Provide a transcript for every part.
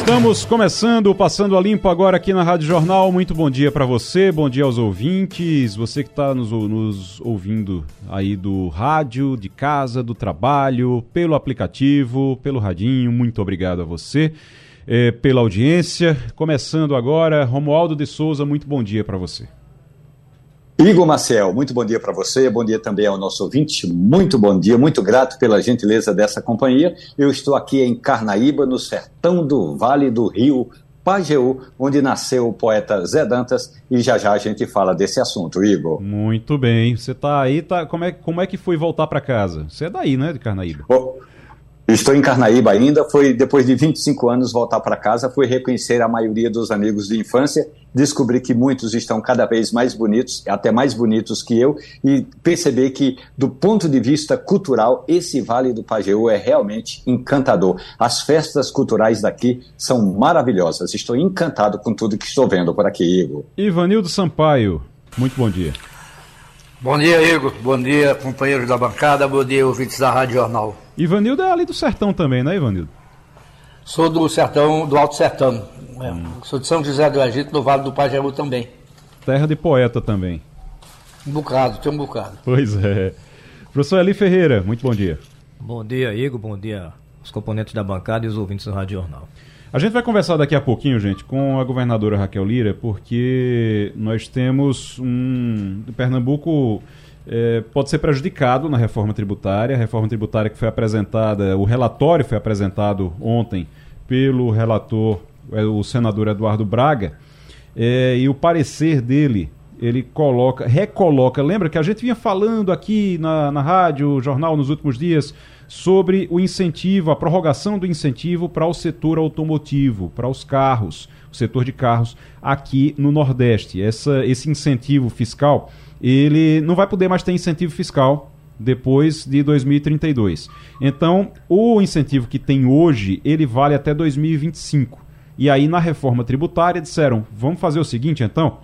Estamos começando, passando a limpo agora aqui na Rádio Jornal. Muito bom dia para você, bom dia aos ouvintes, você que está nos, nos, ouvindo aí do rádio, de casa, do trabalho, pelo aplicativo, pelo radinho. Muito obrigado a você é, pela audiência. Começando agora, Romualdo de Souza, muito bom dia para você. Igor Marcel, muito bom dia para você, bom dia também ao nosso ouvinte, muito bom dia, muito grato pela gentileza dessa companhia. Eu estou aqui em Carnaíba, no sertão do Vale do Rio Pajeú, onde nasceu o poeta Zé Dantas, e já já a gente fala desse assunto, Igor. Muito bem, você está aí, tá, como, é, como é que foi voltar para casa? Você é daí, né, de Carnaíba? Oh, Estou em Carnaíba ainda, foi depois de 25 anos voltar para casa, fui reconhecer a maioria dos amigos de infância, descobri que muitos estão cada vez mais bonitos, até mais bonitos que eu, e perceber que, do ponto de vista cultural, esse Vale do Pajeú é realmente encantador. As festas culturais daqui são maravilhosas. Estou encantado com tudo que estou vendo por aqui, Igor. Ivanildo Sampaio, muito bom dia. Bom dia, Igor. Bom dia, companheiros da bancada. Bom dia, ouvintes da Rádio Jornal. Ivanildo é ali do Sertão também, né, Ivanildo? Sou do Sertão, do Alto Sertão. É, hum. Sou de São José do Egito, do Vale do Pajeú também. Terra de poeta também. Um bocado, tem um bocado. Pois é. Professor Eli Ferreira, muito bom dia. Bom dia, Igor. Bom dia aos componentes da bancada e os ouvintes do Rádio Jornal. A gente vai conversar daqui a pouquinho, gente, com a governadora Raquel Lira, porque nós temos um. Pernambuco é, pode ser prejudicado na reforma tributária. A reforma tributária que foi apresentada, o relatório foi apresentado ontem pelo relator, é, o senador Eduardo Braga, é, e o parecer dele ele coloca, recoloca. Lembra que a gente vinha falando aqui na, na rádio, jornal nos últimos dias sobre o incentivo, a prorrogação do incentivo para o setor automotivo, para os carros, o setor de carros aqui no Nordeste. Essa, esse incentivo fiscal, ele não vai poder mais ter incentivo fiscal depois de 2032. Então, o incentivo que tem hoje, ele vale até 2025. E aí, na reforma tributária, disseram: vamos fazer o seguinte, então,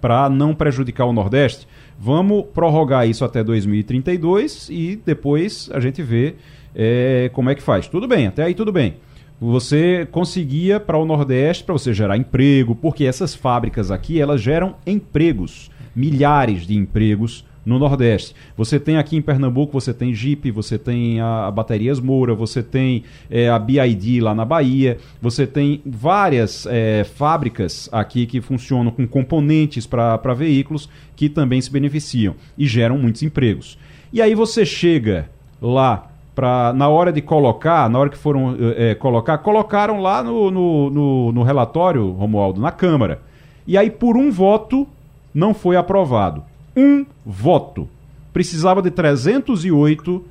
para não prejudicar o Nordeste, Vamos prorrogar isso até 2032 e depois a gente vê é, como é que faz. Tudo bem, até aí tudo bem. Você conseguia para o Nordeste, para você gerar emprego, porque essas fábricas aqui, elas geram empregos, milhares de empregos no Nordeste. Você tem aqui em Pernambuco, você tem Jeep, você tem a, Baterias Moura, você tem é, a BID lá na Bahia, você tem várias é, fábricas aqui que funcionam com componentes para veículos que também se beneficiam e geram muitos empregos. E aí você chega lá para na hora de colocar, na hora que foram é, colocar, colocaram lá no, no, no, no relatório, Romualdo, na Câmara. E aí, por um voto, não foi aprovado um voto. Precisava de 308,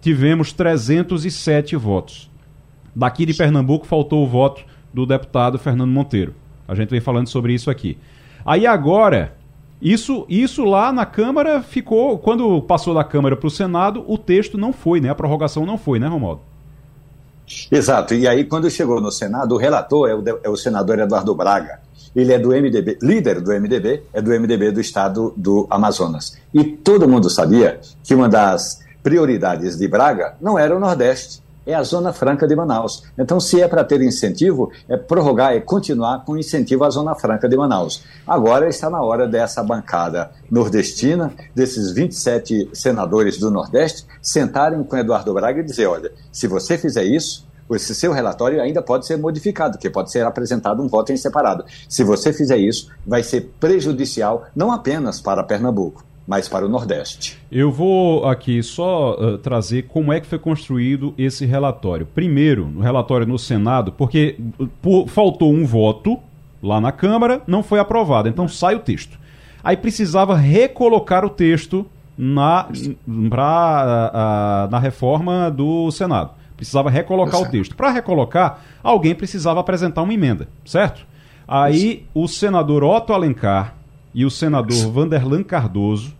tivemos 307 votos. Daqui de Pernambuco faltou o voto do deputado Fernando Monteiro. A gente vem falando sobre isso aqui. Aí agora, isso, isso lá na Câmara ficou. Quando passou da Câmara para o Senado, o texto não foi, né? A prorrogação não foi, né, Romualdo? Exato. E aí, quando chegou no Senado, o relator é o, é o senador Eduardo Braga. Ele é do MDB, líder do MDB, é do MDB do estado do Amazonas. E todo mundo sabia que uma das prioridades de Braga não era o Nordeste, é a Zona Franca de Manaus. Então, se é para ter incentivo, é prorrogar, é continuar com incentivo à Zona Franca de Manaus. Agora está na hora dessa bancada nordestina, desses 27 senadores do Nordeste, sentarem com Eduardo Braga e dizer: olha, se você fizer isso, esse seu relatório ainda pode ser modificado, que pode ser apresentado um voto em separado. Se você fizer isso, vai ser prejudicial não apenas para Pernambuco, mas para o Nordeste. Eu vou aqui só uh, trazer como é que foi construído esse relatório. Primeiro, no relatório no Senado, porque por, faltou um voto lá na Câmara, não foi aprovado, então sai o texto. Aí precisava recolocar o texto na, pra, na reforma do Senado. Precisava recolocar o texto. Para recolocar, alguém precisava apresentar uma emenda, certo? Aí o senador Otto Alencar e o senador Vanderlan Cardoso,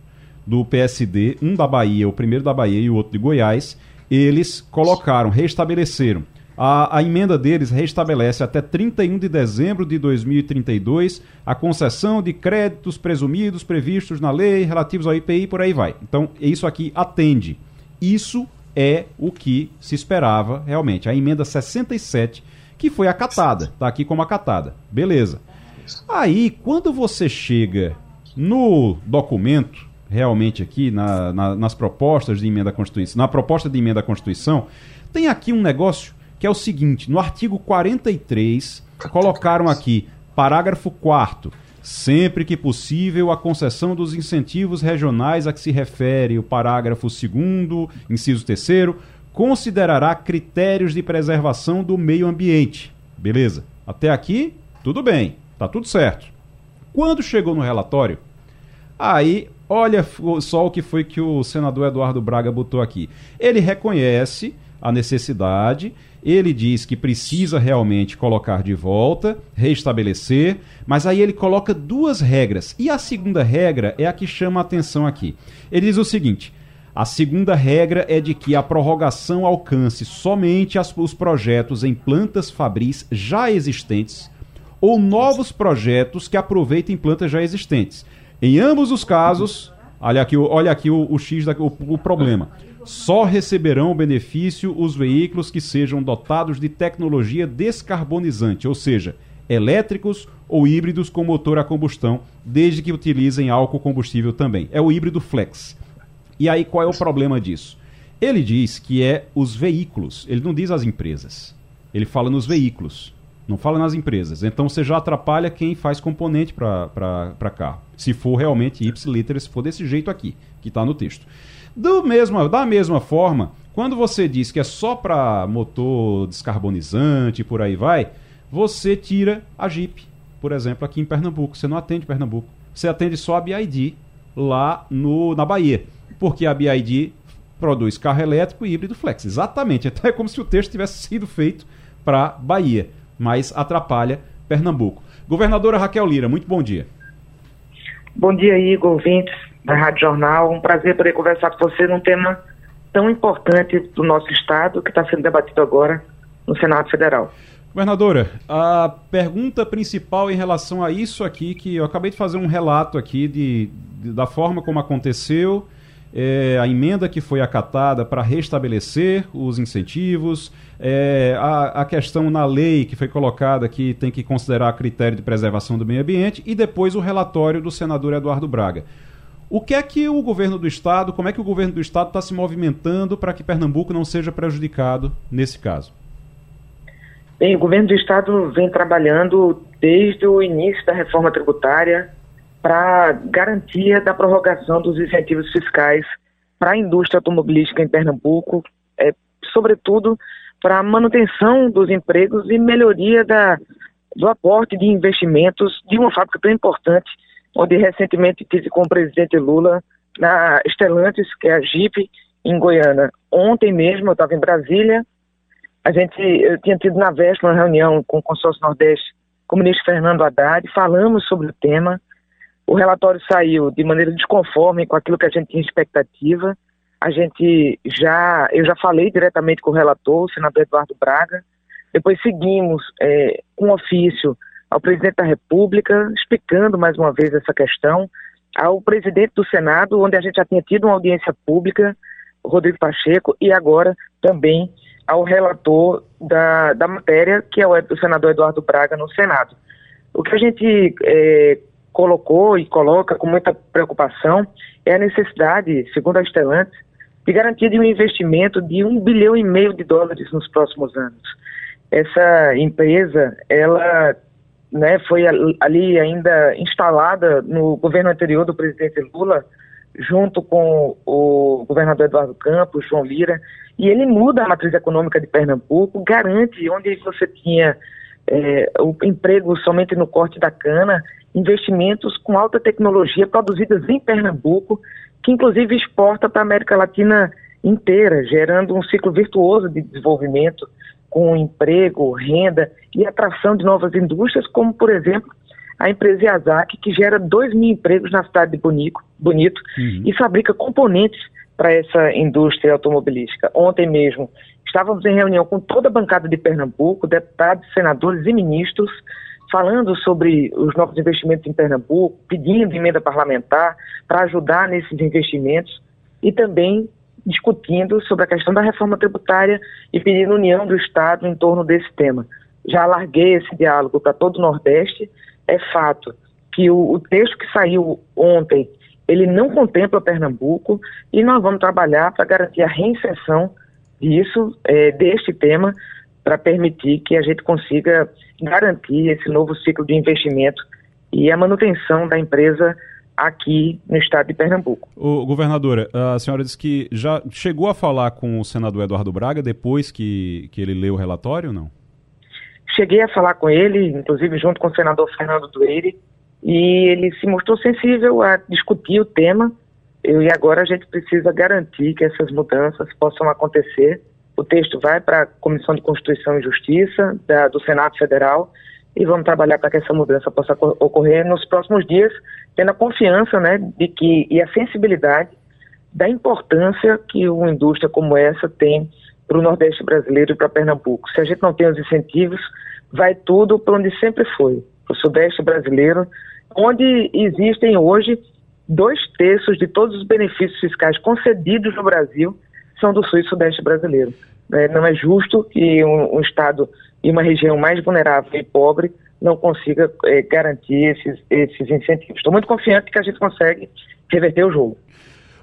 do PSD, um da Bahia, o primeiro da Bahia e o outro de Goiás, eles colocaram, restabeleceram. A, a, emenda deles restabelece até 31 de dezembro de 2032 a concessão de créditos presumidos previstos na lei relativos ao IPI por aí vai. Então, isso aqui atende. Isso é o que se esperava realmente. A emenda 67, que foi acatada, está aqui como acatada. Beleza. Aí, quando você chega no documento, realmente aqui, na, na, nas propostas de emenda à Constituição, na proposta de emenda à Constituição, tem aqui um negócio que é o seguinte: no artigo 43, colocaram aqui, parágrafo 4 sempre que possível, a concessão dos incentivos regionais a que se refere o parágrafo 2, inciso 3, considerará critérios de preservação do meio ambiente. Beleza? Até aqui, tudo bem, tá tudo certo. Quando chegou no relatório, aí olha só o que foi que o senador Eduardo Braga botou aqui. Ele reconhece a necessidade ele diz que precisa realmente colocar de volta, restabelecer, mas aí ele coloca duas regras. E a segunda regra é a que chama a atenção aqui. Ele diz o seguinte: a segunda regra é de que a prorrogação alcance somente as, os projetos em plantas fabris já existentes ou novos projetos que aproveitem plantas já existentes. Em ambos os casos, olha aqui, olha aqui o, o X, da, o, o problema só receberão o benefício os veículos que sejam dotados de tecnologia descarbonizante, ou seja, elétricos ou híbridos com motor a combustão, desde que utilizem álcool combustível também. É o híbrido flex. E aí qual é o problema disso? Ele diz que é os veículos, ele não diz as empresas. Ele fala nos veículos, não fala nas empresas. Então você já atrapalha quem faz componente para carro. Se for realmente ipsiliter, se for desse jeito aqui, que está no texto. Do mesmo, da mesma forma, quando você diz que é só para motor descarbonizante e por aí vai, você tira a Jeep, por exemplo, aqui em Pernambuco. Você não atende Pernambuco. Você atende só a BID lá no, na Bahia. Porque a BID produz carro elétrico e híbrido flex. Exatamente. Então é como se o texto tivesse sido feito para Bahia, mas atrapalha Pernambuco. Governadora Raquel Lira, muito bom dia. Bom dia, Igor, ouvintes da Rádio Jornal. Um prazer poder conversar com você num tema tão importante do nosso Estado que está sendo debatido agora no Senado Federal. Governadora, a pergunta principal em relação a isso aqui, que eu acabei de fazer um relato aqui de, de da forma como aconteceu, é, a emenda que foi acatada para restabelecer os incentivos, é, a, a, questão na lei que foi colocada que tem que considerar critério de preservação do meio ambiente e depois o relatório do senador Eduardo Braga. O que é que o governo do estado, como é que o governo do estado está se movimentando para que Pernambuco não seja prejudicado nesse caso? Bem, o governo do estado vem trabalhando desde o início da reforma tributária para garantia da prorrogação dos incentivos fiscais para a indústria automobilística em Pernambuco, é, sobretudo para a manutenção dos empregos e melhoria da, do aporte de investimentos de uma fábrica tão importante onde recentemente tive com o presidente Lula na Estelantes, que é a Jeep, em Goiânia. Ontem mesmo eu estava em Brasília, a gente, eu tinha tido na véspera uma reunião com o consórcio Nordeste com o ministro Fernando Haddad, falamos sobre o tema, o relatório saiu de maneira desconforme com aquilo que a gente tinha expectativa, a gente já, eu já falei diretamente com o relator, o senador Eduardo Braga, depois seguimos é, com ofício ao presidente da República, explicando mais uma vez essa questão, ao presidente do Senado, onde a gente já tinha tido uma audiência pública, Rodrigo Pacheco, e agora também ao relator da, da matéria, que é o, o senador Eduardo Braga, no Senado. O que a gente é, colocou e coloca com muita preocupação é a necessidade, segundo a Stellantis, de garantia de um investimento de um bilhão e meio de dólares nos próximos anos. Essa empresa, ela né, foi ali ainda instalada no governo anterior do presidente Lula, junto com o governador Eduardo Campos, João Lira, e ele muda a matriz econômica de Pernambuco, garante onde você tinha é, o emprego somente no corte da cana, investimentos com alta tecnologia produzidas em Pernambuco, que inclusive exporta para a América Latina inteira, gerando um ciclo virtuoso de desenvolvimento com emprego, renda e atração de novas indústrias, como, por exemplo, a empresa Yazaki, que gera 2 mil empregos na cidade de Bonito, Bonito uhum. e fabrica componentes para essa indústria automobilística. Ontem mesmo estávamos em reunião com toda a bancada de Pernambuco, deputados, senadores e ministros, falando sobre os novos investimentos em Pernambuco, pedindo emenda parlamentar para ajudar nesses investimentos e também discutindo sobre a questão da reforma tributária e pedindo união do Estado em torno desse tema. Já alarguei esse diálogo para todo o Nordeste. É fato que o, o texto que saiu ontem ele não contempla Pernambuco e nós vamos trabalhar para garantir a reinserção disso, é, deste tema, para permitir que a gente consiga garantir esse novo ciclo de investimento e a manutenção da empresa aqui no estado de Pernambuco. O governadora, a senhora disse que já chegou a falar com o senador Eduardo Braga depois que, que ele leu o relatório não? Cheguei a falar com ele, inclusive junto com o senador Fernando Dueire, e ele se mostrou sensível a discutir o tema. Eu, e agora a gente precisa garantir que essas mudanças possam acontecer. O texto vai para a Comissão de Constituição e Justiça da, do Senado Federal e vamos trabalhar para que essa mudança possa ocorrer nos próximos dias, tendo a confiança né, de que e a sensibilidade da importância que uma indústria como essa tem para o Nordeste brasileiro e para Pernambuco. Se a gente não tem os incentivos, vai tudo para onde sempre foi, para o Sudeste brasileiro, onde existem hoje dois terços de todos os benefícios fiscais concedidos no Brasil são do Sul e Sudeste brasileiro. É, não é justo que um, um, Estado e uma região mais vulnerável e pobre não consiga é, garantir esses, esses incentivos. Estou muito confiante que a gente consegue reverter o jogo.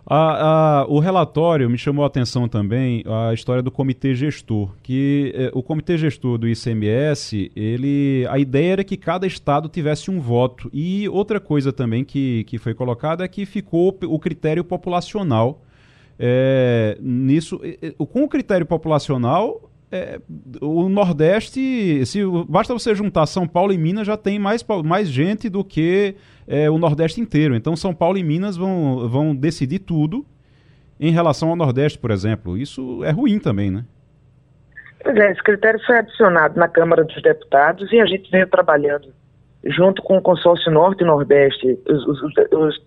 A, a, o relatório me chamou a atenção também a história do comitê gestor, que eh, o comitê gestor do ICMS, ele, a ideia era que cada estado tivesse um voto. E outra coisa também que, que foi colocada é que ficou o critério populacional. É, nisso, com o critério populacional, é, o Nordeste, se basta você juntar São Paulo e Minas, já tem mais, mais gente do que é, o Nordeste inteiro. Então São Paulo e Minas vão, vão decidir tudo em relação ao Nordeste, por exemplo. Isso é ruim também, né? Pois é, esse critério foi adicionado na Câmara dos Deputados e a gente veio trabalhando junto com o consórcio Norte e Nordeste, os, os, os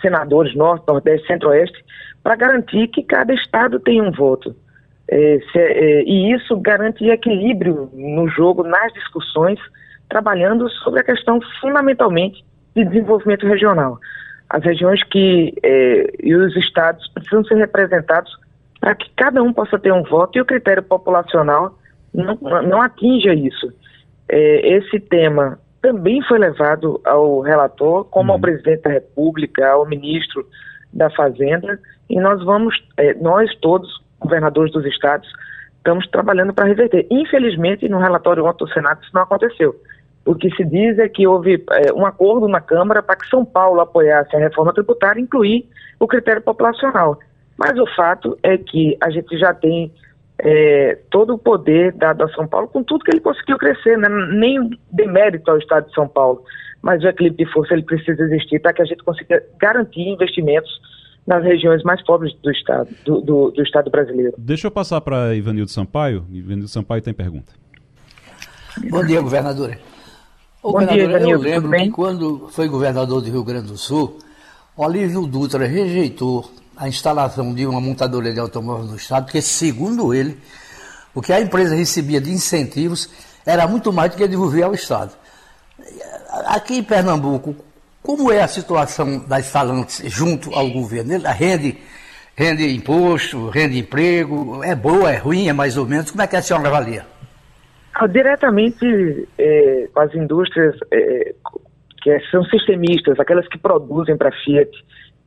senadores Norte, Nordeste, Centro-Oeste, para garantir que cada estado tenha um voto. É, é, e isso garante equilíbrio no jogo, nas discussões, trabalhando sobre a questão fundamentalmente de desenvolvimento regional. As regiões que é, e os estados precisam ser representados para que cada um possa ter um voto e o critério populacional não, não atinja isso. Esse tema também foi levado ao relator, como uhum. ao presidente da República, ao ministro da Fazenda, e nós vamos, nós todos, governadores dos estados, estamos trabalhando para reverter. Infelizmente, no relatório ontem do Senado, isso não aconteceu. O que se diz é que houve é, um acordo na Câmara para que São Paulo apoiasse a reforma tributária incluir o critério populacional. Mas o fato é que a gente já tem é, todo o poder dado a São Paulo com tudo que ele conseguiu crescer, né? nem demérito ao Estado de São Paulo. Mas o equilíbrio de força ele precisa existir para que a gente consiga garantir investimentos nas regiões mais pobres do Estado, do, do, do Estado brasileiro. Deixa eu passar para Ivanildo Sampaio. Ivanildo Sampaio tem pergunta. Bom dia, governador. Ô, Bom dia, Ivanildo. Eu lembro que quando foi governador do Rio Grande do Sul, Olívio Dutra rejeitou a instalação de uma montadora de automóveis no Estado, porque, segundo ele, o que a empresa recebia de incentivos era muito mais do que devolver ao Estado. Aqui em Pernambuco, como é a situação das falantes junto ao governo? Ele rende, rende imposto, rende emprego? É boa, é ruim, é mais ou menos? Como é que a senhora avalia? Ah, diretamente é, com as indústrias é, que são sistemistas, aquelas que produzem para a Fiat,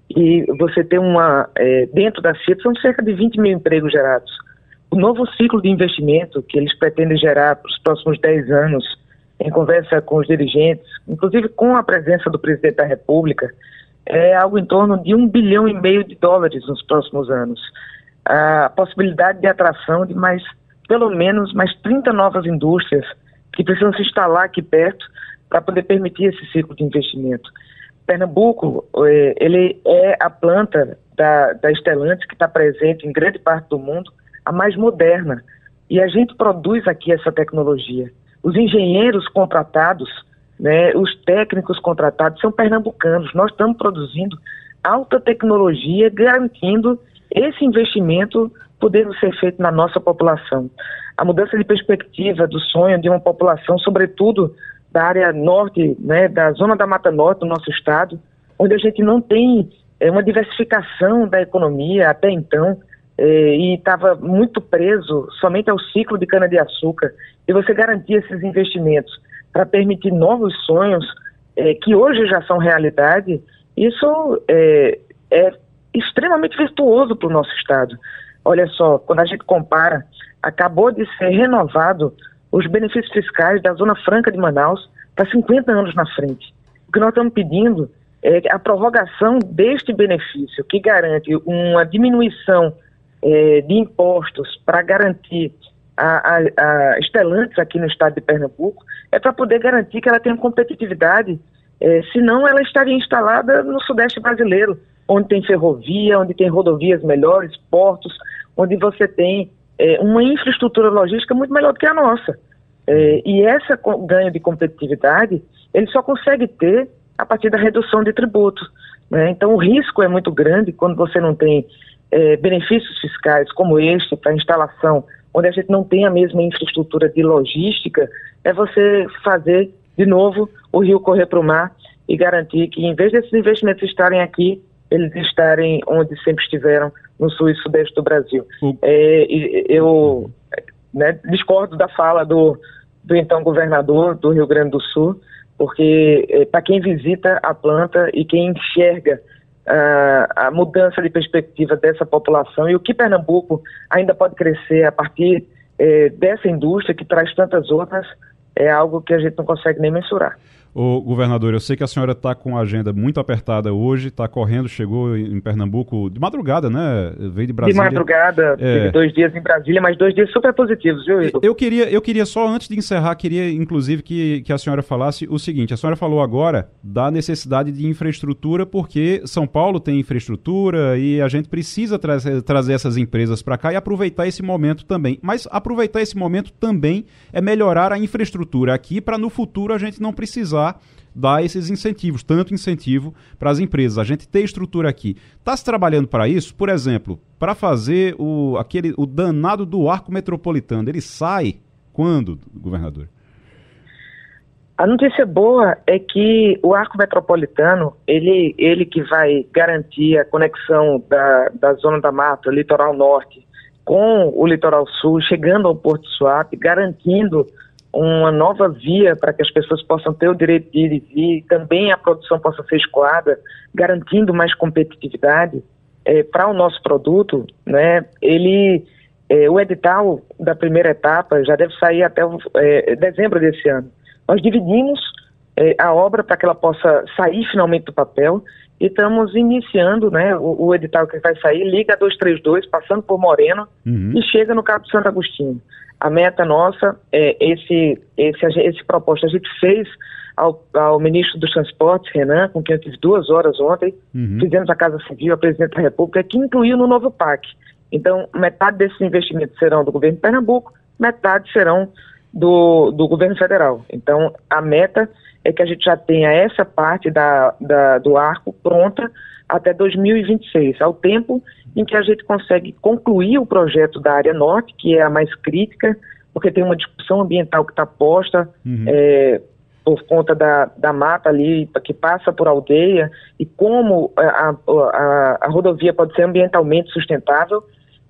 e você tem uma. É, dentro da Fiat são cerca de 20 mil empregos gerados. O novo ciclo de investimento que eles pretendem gerar para os próximos 10 anos em conversa com os dirigentes, inclusive com a presença do presidente da República, é algo em torno de um bilhão e meio de dólares nos próximos anos. A possibilidade de atração de mais, pelo menos, mais 30 novas indústrias que precisam se instalar aqui perto para poder permitir esse ciclo de investimento. Pernambuco, é, ele é a planta da, da que está presente em grande parte do mundo, a mais moderna. E a gente produz aqui essa tecnologia. Os engenheiros contratados, né, os técnicos contratados são pernambucanos. Nós estamos produzindo alta tecnologia, garantindo esse investimento podendo ser feito na nossa população. A mudança de perspectiva do sonho de uma população, sobretudo da área norte, né, da zona da Mata Norte do nosso estado, onde a gente não tem é, uma diversificação da economia até então, e estava muito preso somente ao ciclo de cana-de-açúcar, e você garantir esses investimentos para permitir novos sonhos é, que hoje já são realidade, isso é, é extremamente virtuoso para o nosso Estado. Olha só, quando a gente compara, acabou de ser renovado os benefícios fiscais da Zona Franca de Manaus para 50 anos na frente. O que nós estamos pedindo é a prorrogação deste benefício, que garante uma diminuição é, de impostos para garantir a, a, a aqui no estado de Pernambuco, é para poder garantir que ela tenha competitividade, é, senão ela estaria instalada no sudeste brasileiro, onde tem ferrovia, onde tem rodovias melhores, portos, onde você tem é, uma infraestrutura logística muito melhor do que a nossa. E esse ganho de competitividade, ele só consegue ter a partir da redução de tributos. Né? Então, o risco é muito grande quando você não tem é, benefícios fiscais como este para instalação, onde a gente não tem a mesma infraestrutura de logística, é você fazer de novo o rio correr para o mar e garantir que, em vez desses investimentos estarem aqui, eles estarem onde sempre estiveram, no sul e sudeste do Brasil. É, eu né, discordo da fala do, do então governador do Rio Grande do Sul, porque é, para quem visita a planta e quem enxerga uh, a mudança de perspectiva dessa população e o que Pernambuco ainda pode crescer a partir é, dessa indústria que traz tantas outras, é algo que a gente não consegue nem mensurar. O governador, eu sei que a senhora está com a agenda muito apertada hoje, está correndo, chegou em Pernambuco de madrugada, né? Veio de Brasília. De madrugada, é... dois dias em Brasília, mas dois dias super positivos, viu, Igor? Eu queria, eu queria só, antes de encerrar, queria inclusive que, que a senhora falasse o seguinte: a senhora falou agora da necessidade de infraestrutura, porque São Paulo tem infraestrutura e a gente precisa trazer, trazer essas empresas para cá e aproveitar esse momento também. Mas aproveitar esse momento também é melhorar a infraestrutura aqui para no futuro a gente não precisar dar esses incentivos, tanto incentivo para as empresas. A gente tem estrutura aqui. Está se trabalhando para isso? Por exemplo, para fazer o, aquele, o danado do arco metropolitano. Ele sai quando, governador? A notícia boa é que o arco metropolitano, ele, ele que vai garantir a conexão da, da zona da mata, litoral norte, com o litoral sul, chegando ao Porto Suape, garantindo uma nova via para que as pessoas possam ter o direito de ir e vir, também a produção possa ser escoada, garantindo mais competitividade é, para o nosso produto, né? Ele, é, o edital da primeira etapa já deve sair até é, dezembro desse ano. Nós dividimos a obra para que ela possa sair finalmente do papel e estamos iniciando, né? O, o, edital que vai sair liga 232, passando por Moreno uhum. e chega no Cabo de Santo Agostinho. A meta nossa é esse, esse, esse proposta a gente fez ao, ao ministro dos Transportes, Renan, com quem eu tive duas horas ontem, uhum. fizemos a Casa Civil, a Presidente da República, que incluiu no novo PAC. Então, metade desses investimentos serão do governo de Pernambuco, metade serão do, do governo federal. Então, a meta é que a gente já tenha essa parte da, da, do arco pronta até 2026, ao tempo em que a gente consegue concluir o projeto da área norte, que é a mais crítica, porque tem uma discussão ambiental que está posta uhum. é, por conta da, da mata ali, que passa por aldeia, e como a, a, a rodovia pode ser ambientalmente sustentável,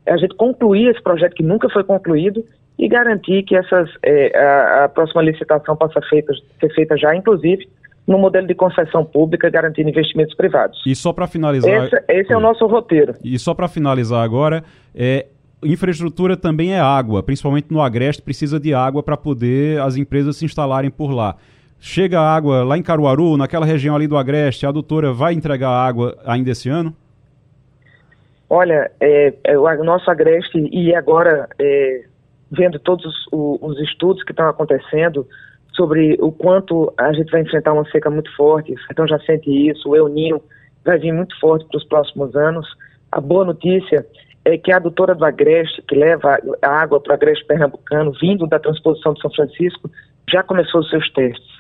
a gente concluir esse projeto que nunca foi concluído e garantir que essas, é, a, a, próxima licitação possa feita, ser feita já, inclusive, no modelo de concessão pública, garantindo investimentos privados. E só para finalizar. Esse, esse é o nosso roteiro. E só para finalizar agora, é, infraestrutura também é água, principalmente no Agreste, precisa de água para poder as empresas se instalarem por lá. Chega água lá em Caruaru, naquela região ali do Agreste, a doutora vai entregar água ainda esse ano? Olha, é, é, o nosso Agreste, e agora, é, vendo todos os, os estudos que estão acontecendo, sobre o quanto a gente vai enfrentar uma seca muito forte, então já sente isso, o El Ninho vai vir muito forte para os próximos anos. A boa notícia é que a adutora do Agreste, que leva a água para o Agreste Pernambucano, vindo da transposição de São Francisco, já começou os seus testes.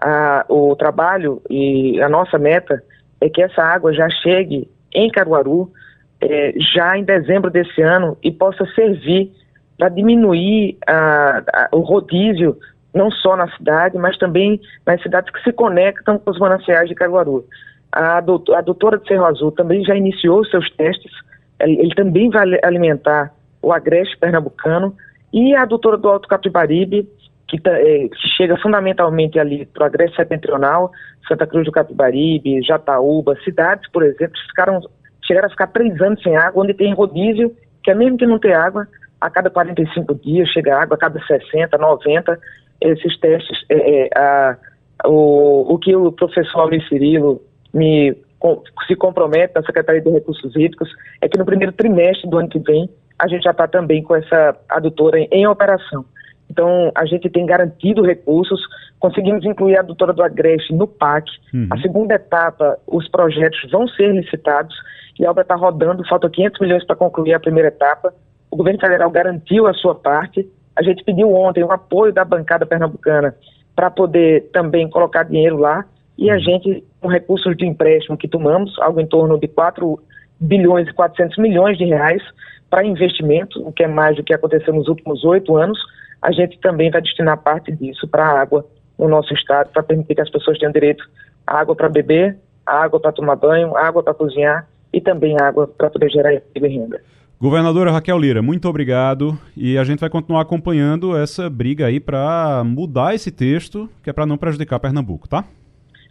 A, o trabalho e a nossa meta é que essa água já chegue em Caruaru é, já em dezembro desse ano e possa servir para diminuir a, a, o rodízio, não só na cidade, mas também nas cidades que se conectam com os mananciais de Caruaru. A, doutor, a doutora de Cerro Azul também já iniciou seus testes, ele, ele também vai alimentar o agreste pernambucano, e a doutora do Alto Capibaribe, que, tá, é, que chega fundamentalmente ali para o agreste setentrional, Santa Cruz do Capibaribe, Jataúba, cidades, por exemplo, ficaram, chegaram a ficar três anos sem água, onde tem rodízio, que é mesmo que não tem água, a cada 45 dias chega água, a cada 60, 90, esses testes, é, é, a, o, o que o professor Luiz Cirilo me com, se compromete na Secretaria de Recursos Hídricos é que no primeiro trimestre do ano que vem a gente já está também com essa adutora em, em, operação. Então, a gente tem garantido recursos, conseguimos incluir a adutora do Agreste no PAC. Uhum. A segunda etapa, os projetos vão ser licitados e a obra está rodando, faltam 500 milhões para concluir a primeira etapa. O governo federal garantiu a sua parte. A gente pediu ontem o apoio da bancada pernambucana para poder também colocar dinheiro lá. E a gente, com recursos de empréstimo que tomamos, algo em torno de 4 bilhões e 400 milhões de reais para investimento, o que é mais do que aconteceu nos últimos oito anos, a gente também vai destinar parte disso para a água no nosso estado, para permitir que as pessoas tenham direito à água para beber, à água para tomar banho, água para cozinhar e também água para poder gerar emprego e renda. Governadora Raquel Lira, muito obrigado e a gente vai continuar acompanhando essa briga aí para mudar esse texto, que é para não prejudicar Pernambuco, tá?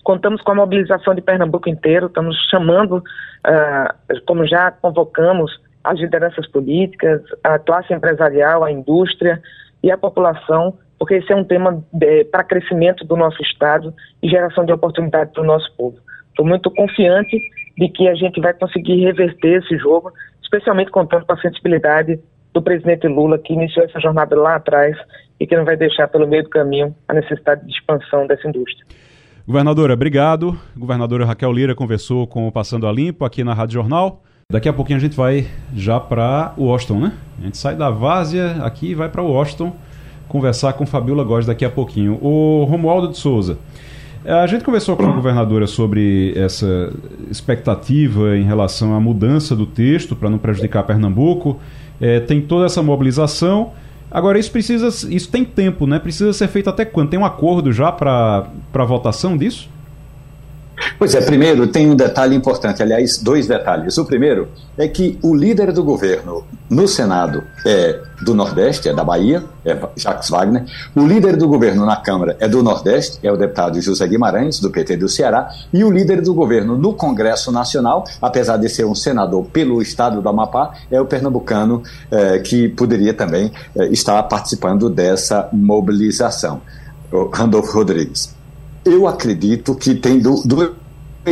Contamos com a mobilização de Pernambuco inteiro, estamos chamando, uh, como já convocamos, as lideranças políticas, a classe empresarial, a indústria e a população, porque esse é um tema para crescimento do nosso Estado e geração de oportunidade para o nosso povo. Estou muito confiante de que a gente vai conseguir reverter esse jogo, especialmente contando com a sensibilidade do presidente Lula, que iniciou essa jornada lá atrás e que não vai deixar pelo meio do caminho a necessidade de expansão dessa indústria. Governadora, obrigado. Governadora Raquel Lira conversou com o Passando a Limpo aqui na Rádio Jornal. Daqui a pouquinho a gente vai já para Washington, né? A gente sai da Várzea aqui e vai para Washington conversar com Fabiola Góes daqui a pouquinho. O Romualdo de Souza. A gente conversou com a governadora sobre essa expectativa em relação à mudança do texto para não prejudicar Pernambuco. É, tem toda essa mobilização. Agora, isso precisa. Isso tem tempo, né? Precisa ser feito até quando? Tem um acordo já para votação disso? Pois é, primeiro tem um detalhe importante, aliás, dois detalhes. O primeiro é que o líder do governo no Senado é do Nordeste, é da Bahia, é Jacques Wagner. O líder do governo na Câmara é do Nordeste, é o deputado José Guimarães, do PT do Ceará. E o líder do governo no Congresso Nacional, apesar de ser um senador pelo estado do Amapá, é o pernambucano é, que poderia também é, estar participando dessa mobilização, o Randolfo Rodrigues eu acredito que tem duas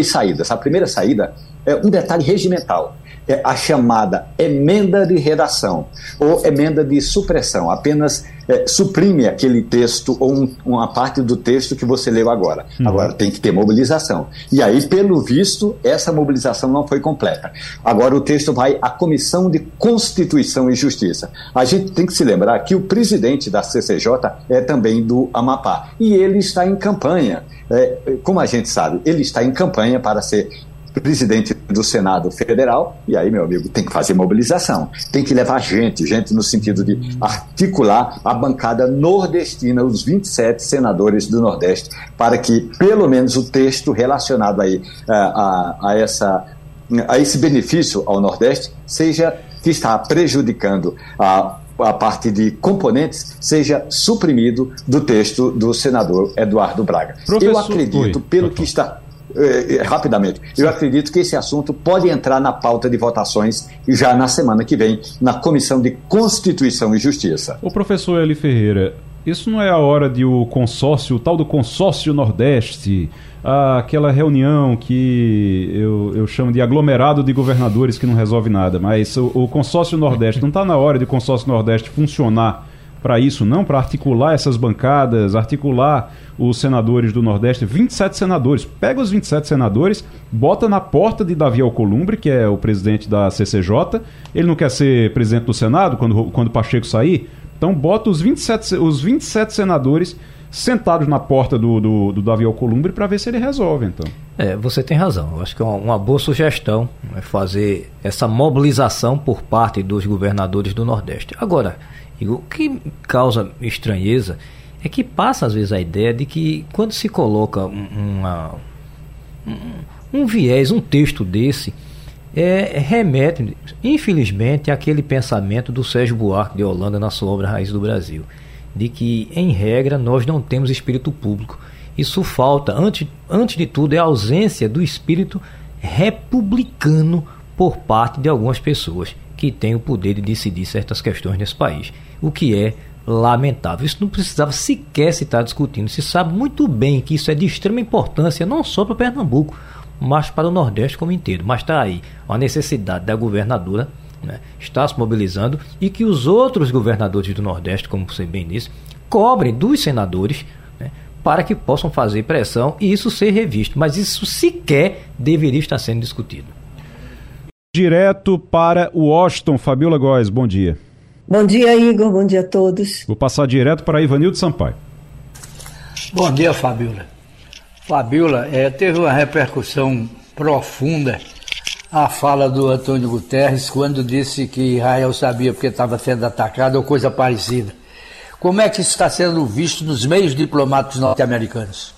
saídas. A primeira saída é um detalhe regimental. É a chamada emenda de redação ou emenda de supressão. Apenas é, suprime aquele texto ou um, uma parte do texto que você leu agora. Uhum. Agora tem que ter mobilização. E aí, pelo visto, essa mobilização não foi completa. Agora o texto vai à Comissão de Constituição e Justiça. A gente tem que se lembrar que o presidente da CCJ é também do Amapá e ele está em campanha. É, como a gente sabe, ele está em campanha para ser presidente do Senado Federal, e aí, meu amigo, tem que fazer mobilização, tem que levar gente, gente no sentido de articular a bancada nordestina, os 27 senadores do Nordeste, para que pelo menos o texto relacionado aí a, eh, a, a essa a esse benefício ao Nordeste seja que está prejudicando a a parte de componentes seja suprimido do texto do senador Eduardo Braga. Professor, Eu acredito, pelo que está eh, eh, rapidamente. Eu acredito que esse assunto pode entrar na pauta de votações já na semana que vem, na Comissão de Constituição e Justiça. O professor Eli Ferreira, isso não é a hora de o consórcio, o tal do consórcio Nordeste, aquela reunião que eu, eu chamo de aglomerado de governadores que não resolve nada, mas o, o consórcio Nordeste, não está na hora de o consórcio Nordeste funcionar para isso, não? Para articular essas bancadas, articular os senadores do Nordeste, 27 senadores. Pega os 27 senadores, bota na porta de Davi Alcolumbre, que é o presidente da CCJ. Ele não quer ser presidente do Senado quando, quando Pacheco sair? Então bota os 27, os 27 senadores sentados na porta do, do, do Davi Alcolumbre para ver se ele resolve, então. É, você tem razão. Eu acho que é uma, uma boa sugestão é fazer essa mobilização por parte dos governadores do Nordeste. Agora, o que causa estranheza é que passa às vezes a ideia de que quando se coloca uma, um, um viés, um texto desse, é, remete, infelizmente, àquele pensamento do Sérgio Buarque de Holanda na sua obra Raiz do Brasil de que, em regra, nós não temos espírito público. Isso falta, antes, antes de tudo, é a ausência do espírito republicano por parte de algumas pessoas que têm o poder de decidir certas questões nesse país, o que é lamentável. Isso não precisava sequer se estar discutindo. Se sabe muito bem que isso é de extrema importância, não só para Pernambuco, mas para o Nordeste como inteiro. Mas está aí a necessidade da governadora né, está se mobilizando e que os outros governadores do Nordeste, como você bem disse, cobrem dos senadores né, para que possam fazer pressão e isso ser revisto. Mas isso sequer deveria estar sendo discutido. Direto para Washington, Fabiola Góes, bom dia. Bom dia, Igor, bom dia a todos. Vou passar direto para Ivanildo Sampaio. Bom dia, Fabiola. Fabiola, é, teve uma repercussão profunda a fala do Antônio Guterres quando disse que Israel sabia porque estava sendo atacado ou coisa parecida. Como é que isso está sendo visto nos meios diplomáticos norte-americanos?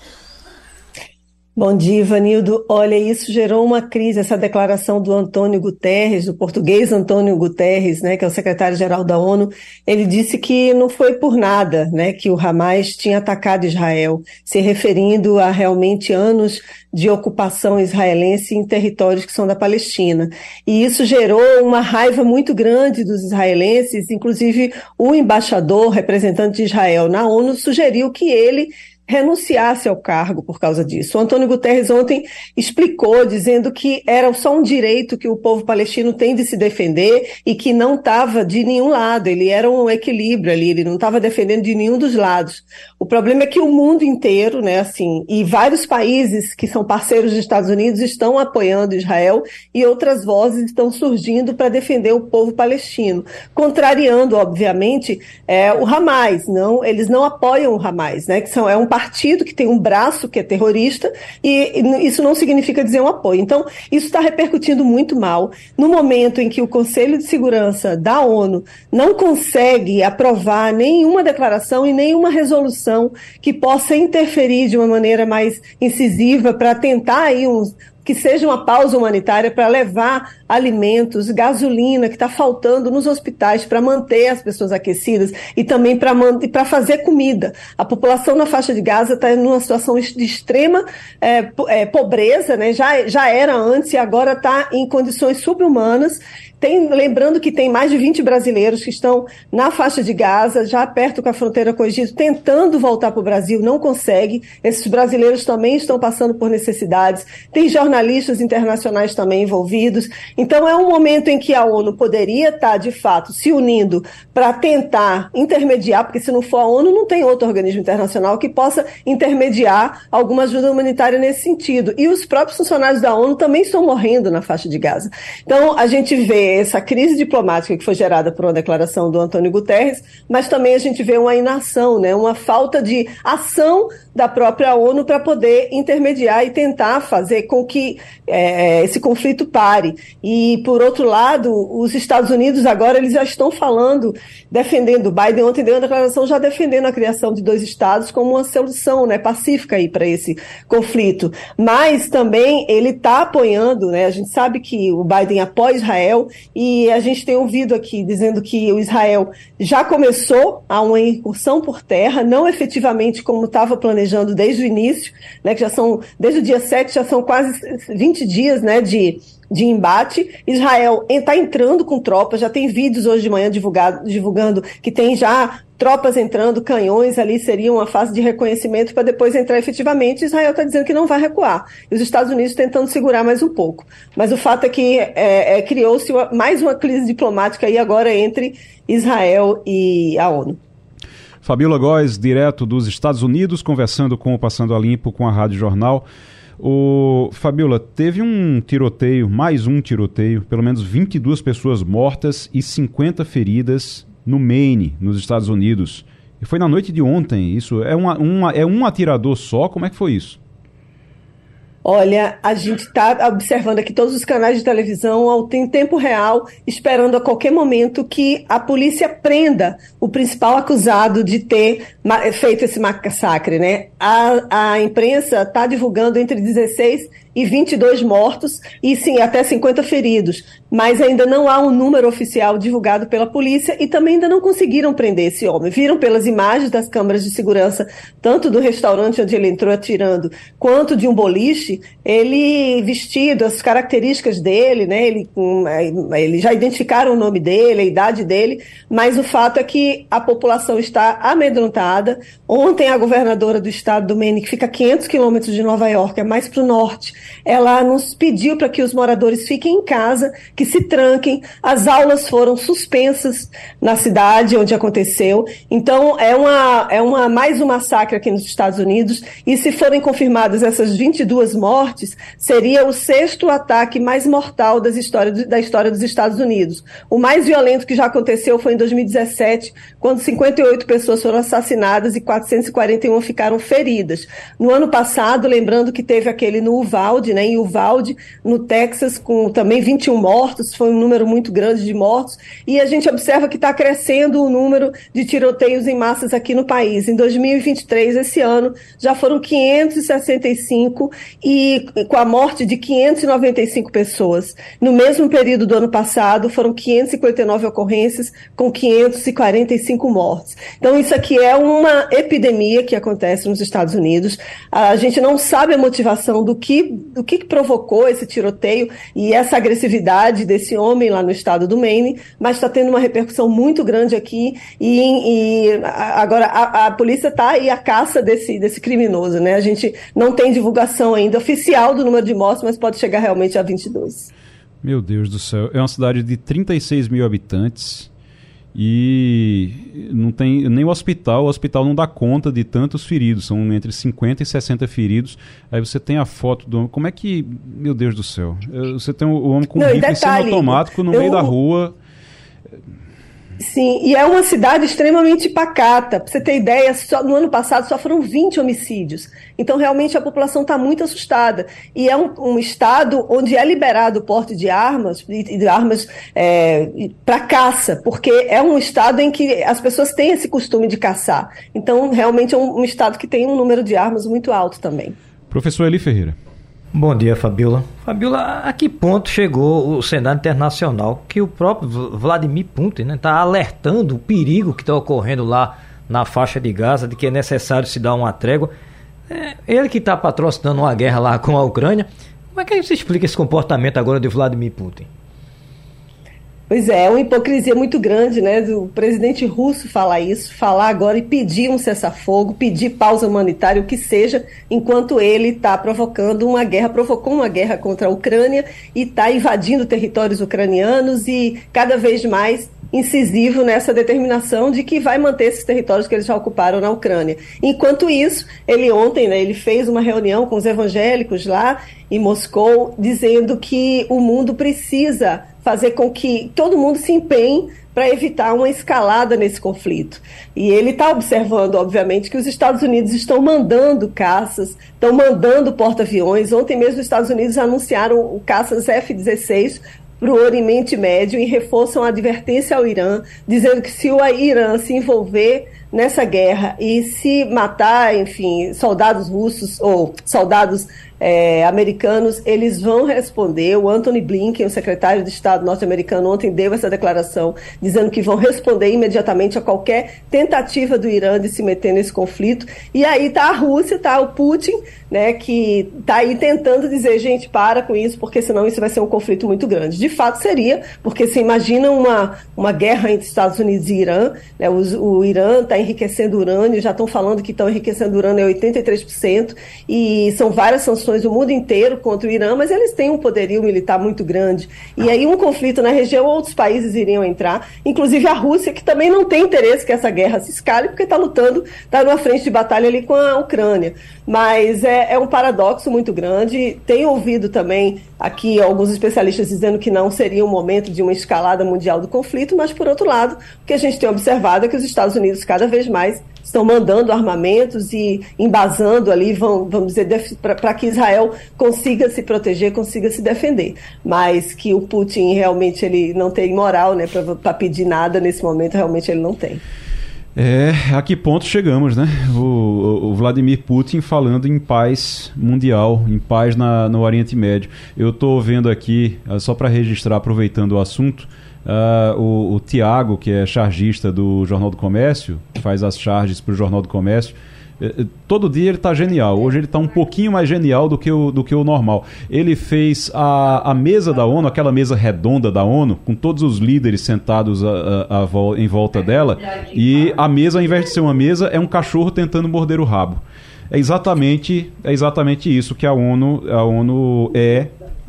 Bom dia, Ivanildo. Olha, isso gerou uma crise, essa declaração do Antônio Guterres, do português Antônio Guterres, né, que é o secretário-geral da ONU. Ele disse que não foi por nada né, que o Hamas tinha atacado Israel, se referindo a realmente anos de ocupação israelense em territórios que são da Palestina. E isso gerou uma raiva muito grande dos israelenses, inclusive o embaixador, representante de Israel na ONU, sugeriu que ele renunciasse ao cargo por causa disso. O Antônio Guterres ontem explicou, dizendo que era só um direito que o povo palestino tem de se defender e que não estava de nenhum lado, ele era um equilíbrio ali, ele não estava defendendo de nenhum dos lados. O problema é que o mundo inteiro, né, assim, e vários países que são parceiros dos Estados Unidos estão apoiando Israel e outras vozes estão surgindo para defender o povo palestino, contrariando, obviamente, é, o Hamas. Não, eles não apoiam o Hamas, né, que são, é um partido que tem um braço que é terrorista, e isso não significa dizer um apoio. Então, isso está repercutindo muito mal. No momento em que o Conselho de Segurança da ONU não consegue aprovar nenhuma declaração e nenhuma resolução que possa interferir de uma maneira mais incisiva para tentar aí uns, que seja uma pausa humanitária para levar alimentos, gasolina que está faltando nos hospitais para manter as pessoas aquecidas e também para fazer comida. A população na faixa de Gaza está numa situação de extrema é, é, pobreza, né? já, já era antes e agora está em condições subhumanas tem, lembrando que tem mais de 20 brasileiros que estão na faixa de Gaza, já perto com a fronteira com o Egito, tentando voltar para o Brasil, não consegue. Esses brasileiros também estão passando por necessidades. Tem jornalistas internacionais também envolvidos. Então é um momento em que a ONU poderia estar, de fato, se unindo para tentar intermediar, porque se não for a ONU, não tem outro organismo internacional que possa intermediar alguma ajuda humanitária nesse sentido. E os próprios funcionários da ONU também estão morrendo na faixa de Gaza. Então a gente vê essa crise diplomática que foi gerada por uma declaração do Antônio Guterres, mas também a gente vê uma inação, né, uma falta de ação da própria ONU para poder intermediar e tentar fazer com que é, esse conflito pare. E, por outro lado, os Estados Unidos agora eles já estão falando, defendendo, Biden ontem deu uma declaração já defendendo a criação de dois estados como uma solução né, pacífica para esse conflito. Mas também ele está apoiando, né, a gente sabe que o Biden apoia Israel e a gente tem ouvido aqui dizendo que o Israel já começou a uma incursão por terra, não efetivamente como estava planejando desde o início, né, que já são, desde o dia 7, já são quase 20 dias né, de, de embate. Israel está entrando com tropas, já tem vídeos hoje de manhã divulgado, divulgando que tem já tropas entrando, canhões ali seriam uma fase de reconhecimento para depois entrar efetivamente. Israel está dizendo que não vai recuar. E os Estados Unidos tentando segurar mais um pouco. Mas o fato é que é, é, criou-se mais uma crise diplomática aí agora entre Israel e a ONU. Fabiola Góes, direto dos Estados Unidos, conversando com o Passando a Limpo com a Rádio Jornal. O Fabiola, teve um tiroteio, mais um tiroteio, pelo menos 22 pessoas mortas e 50 feridas no Maine, nos Estados Unidos. E foi na noite de ontem, isso é, uma, uma, é um atirador só? Como é que foi isso? Olha, a gente está observando aqui todos os canais de televisão em tempo real, esperando a qualquer momento que a polícia prenda o principal acusado de ter feito esse massacre, né? A, a imprensa está divulgando entre 16 e 22 mortos e sim, até 50 feridos. Mas ainda não há um número oficial divulgado pela polícia e também ainda não conseguiram prender esse homem. Viram pelas imagens das câmeras de segurança, tanto do restaurante onde ele entrou atirando, quanto de um boliche, ele vestido, as características dele, né? Ele, é, ele já identificaram o nome dele, a idade dele, mas o fato é que a população está amedrontada. Ontem a governadora do estado do Maine, que fica a 500 quilômetros de Nova York, é mais para o norte, ela nos pediu para que os moradores fiquem em casa, que se tranquem. As aulas foram suspensas na cidade onde aconteceu. Então, é, uma, é uma, mais um massacre aqui nos Estados Unidos. E se forem confirmadas essas 22 mortes, seria o sexto ataque mais mortal das histórias, da história dos Estados Unidos. O mais violento que já aconteceu foi em 2017, quando 58 pessoas foram assassinadas e 441 ficaram feridas. No ano passado, lembrando que teve aquele no Uval, Uvalde, né, em Uvalde, no Texas, com também 21 mortos, foi um número muito grande de mortos, e a gente observa que está crescendo o número de tiroteios em massas aqui no país. Em 2023, esse ano, já foram 565 e com a morte de 595 pessoas. No mesmo período do ano passado, foram 559 ocorrências com 545 mortes. Então, isso aqui é uma epidemia que acontece nos Estados Unidos. A gente não sabe a motivação do que o que, que provocou esse tiroteio e essa agressividade desse homem lá no estado do Maine, mas está tendo uma repercussão muito grande aqui e, e agora a, a polícia está aí a caça desse, desse criminoso, né? A gente não tem divulgação ainda oficial do número de mortes, mas pode chegar realmente a 22. Meu Deus do céu, é uma cidade de 36 mil habitantes e não tem nem o hospital, o hospital não dá conta de tantos feridos, são entre 50 e 60 feridos. Aí você tem a foto do homem. Como é que, meu Deus do céu, você tem o homem com um rifle automático no eu... meio da rua. Sim, e é uma cidade extremamente pacata. Para você ter ideia, só, no ano passado só foram 20 homicídios. Então, realmente, a população está muito assustada. E é um, um, estado onde é liberado o porte de armas, de, de armas é, para caça, porque é um estado em que as pessoas têm esse costume de caçar. Então, realmente, é um, um estado que tem um número de armas muito alto também. Professor Eli Ferreira. Bom dia, Fabiola. Fabiola, a que ponto chegou o cenário internacional que o próprio Vladimir Putin está né, tá alertando o perigo que está ocorrendo lá na faixa de Gaza, de que é necessário se dar uma trégua? É, ele que está patrocinando uma guerra lá com a Ucrânia. Como é que se explica esse comportamento agora de Vladimir Putin? Pois é, é uma hipocrisia muito grande, né, do presidente russo falar isso, falar agora e pedir um cessar-fogo, pedir pausa humanitária, o que seja, enquanto ele está provocando uma guerra, provocou uma guerra contra a Ucrânia e está invadindo territórios ucranianos e cada vez mais incisivo nessa determinação de que vai manter esses territórios que eles já ocuparam na Ucrânia. Enquanto isso, ele ontem, né, ele fez uma reunião com os evangélicos lá em Moscou, dizendo que o mundo precisa fazer com que todo mundo se empenhe para evitar uma escalada nesse conflito. E ele está observando, obviamente, que os Estados Unidos estão mandando caças, estão mandando porta-aviões. Ontem mesmo os Estados Unidos anunciaram o caças F-16 para o Oriente Médio e reforçam a advertência ao Irã, dizendo que se o Irã se envolver nessa guerra e se matar, enfim, soldados russos ou soldados é, americanos, eles vão responder. O Anthony Blinken, o secretário de Estado norte-americano, ontem deu essa declaração, dizendo que vão responder imediatamente a qualquer tentativa do Irã de se meter nesse conflito. E aí está a Rússia, está o Putin, né, que está aí tentando dizer, gente, para com isso, porque senão isso vai ser um conflito muito grande. De fato seria, porque se imagina uma, uma guerra entre Estados Unidos e Irã, né, o, o Irã está está enriquecendo urânio, já estão falando que estão enriquecendo urânio a 83%, e são várias sanções do mundo inteiro contra o Irã, mas eles têm um poderio militar muito grande. E aí um conflito na região, outros países iriam entrar, inclusive a Rússia, que também não tem interesse que essa guerra se escale, porque está lutando, está numa frente de batalha ali com a Ucrânia. Mas é, é um paradoxo muito grande. Tenho ouvido também aqui alguns especialistas dizendo que não seria o momento de uma escalada mundial do conflito, mas por outro lado, o que a gente tem observado é que os Estados Unidos cada vez mais estão mandando armamentos e embasando ali, vão, vamos dizer, para que Israel consiga se proteger, consiga se defender. Mas que o Putin realmente ele não tem moral né, para pedir nada nesse momento, realmente ele não tem. É, a que ponto chegamos, né? O, o, Vladimir Putin falando em paz mundial, em paz na, no Oriente Médio. Eu estou vendo aqui, ah, só para registrar, aproveitando o assunto, uh, o, o Tiago, que é chargista do Jornal do Comércio, faz as charges para o Jornal do Comércio, todo dia ele está genial. Hoje ele está um pouquinho mais genial do que o, do que o normal. Ele fez a, a mesa da ONU, aquela mesa redonda da ONU, com todos os líderes sentados a, a, a, em volta dela. E a mesa, ao invés de ser uma mesa, é um cachorro tentando morder o rabo. É exatamente, é exatamente isso que a ONU, a ONU é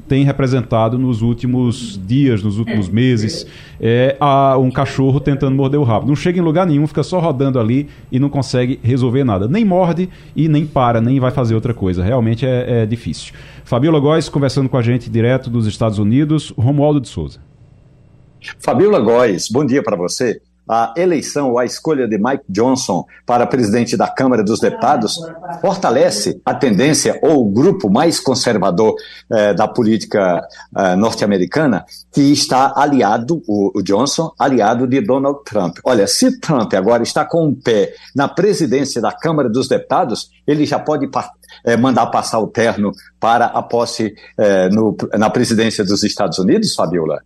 tem representado nos últimos dias, nos últimos meses, é a, um cachorro tentando morder o rabo. Não chega em lugar nenhum, fica só rodando ali e não consegue resolver nada. Nem morde e nem para, nem vai fazer outra coisa. Realmente é, é difícil. Fabiola Góes conversando com a gente direto dos Estados Unidos. Romualdo de Souza. Fabiola Góes, bom dia para você a eleição ou a escolha de Mike Johnson para presidente da Câmara dos Deputados fortalece a tendência ou o grupo mais conservador eh, da política eh, norte-americana que está aliado, o, o, Johnson, aliado de Donald Trump. Olha, se Trump agora está com um pé na presidência da Câmara dos Deputados, ele já pode eh, mandar passar o terno para a posse eh, no, na presidência dos Estados Unidos, Fabiola?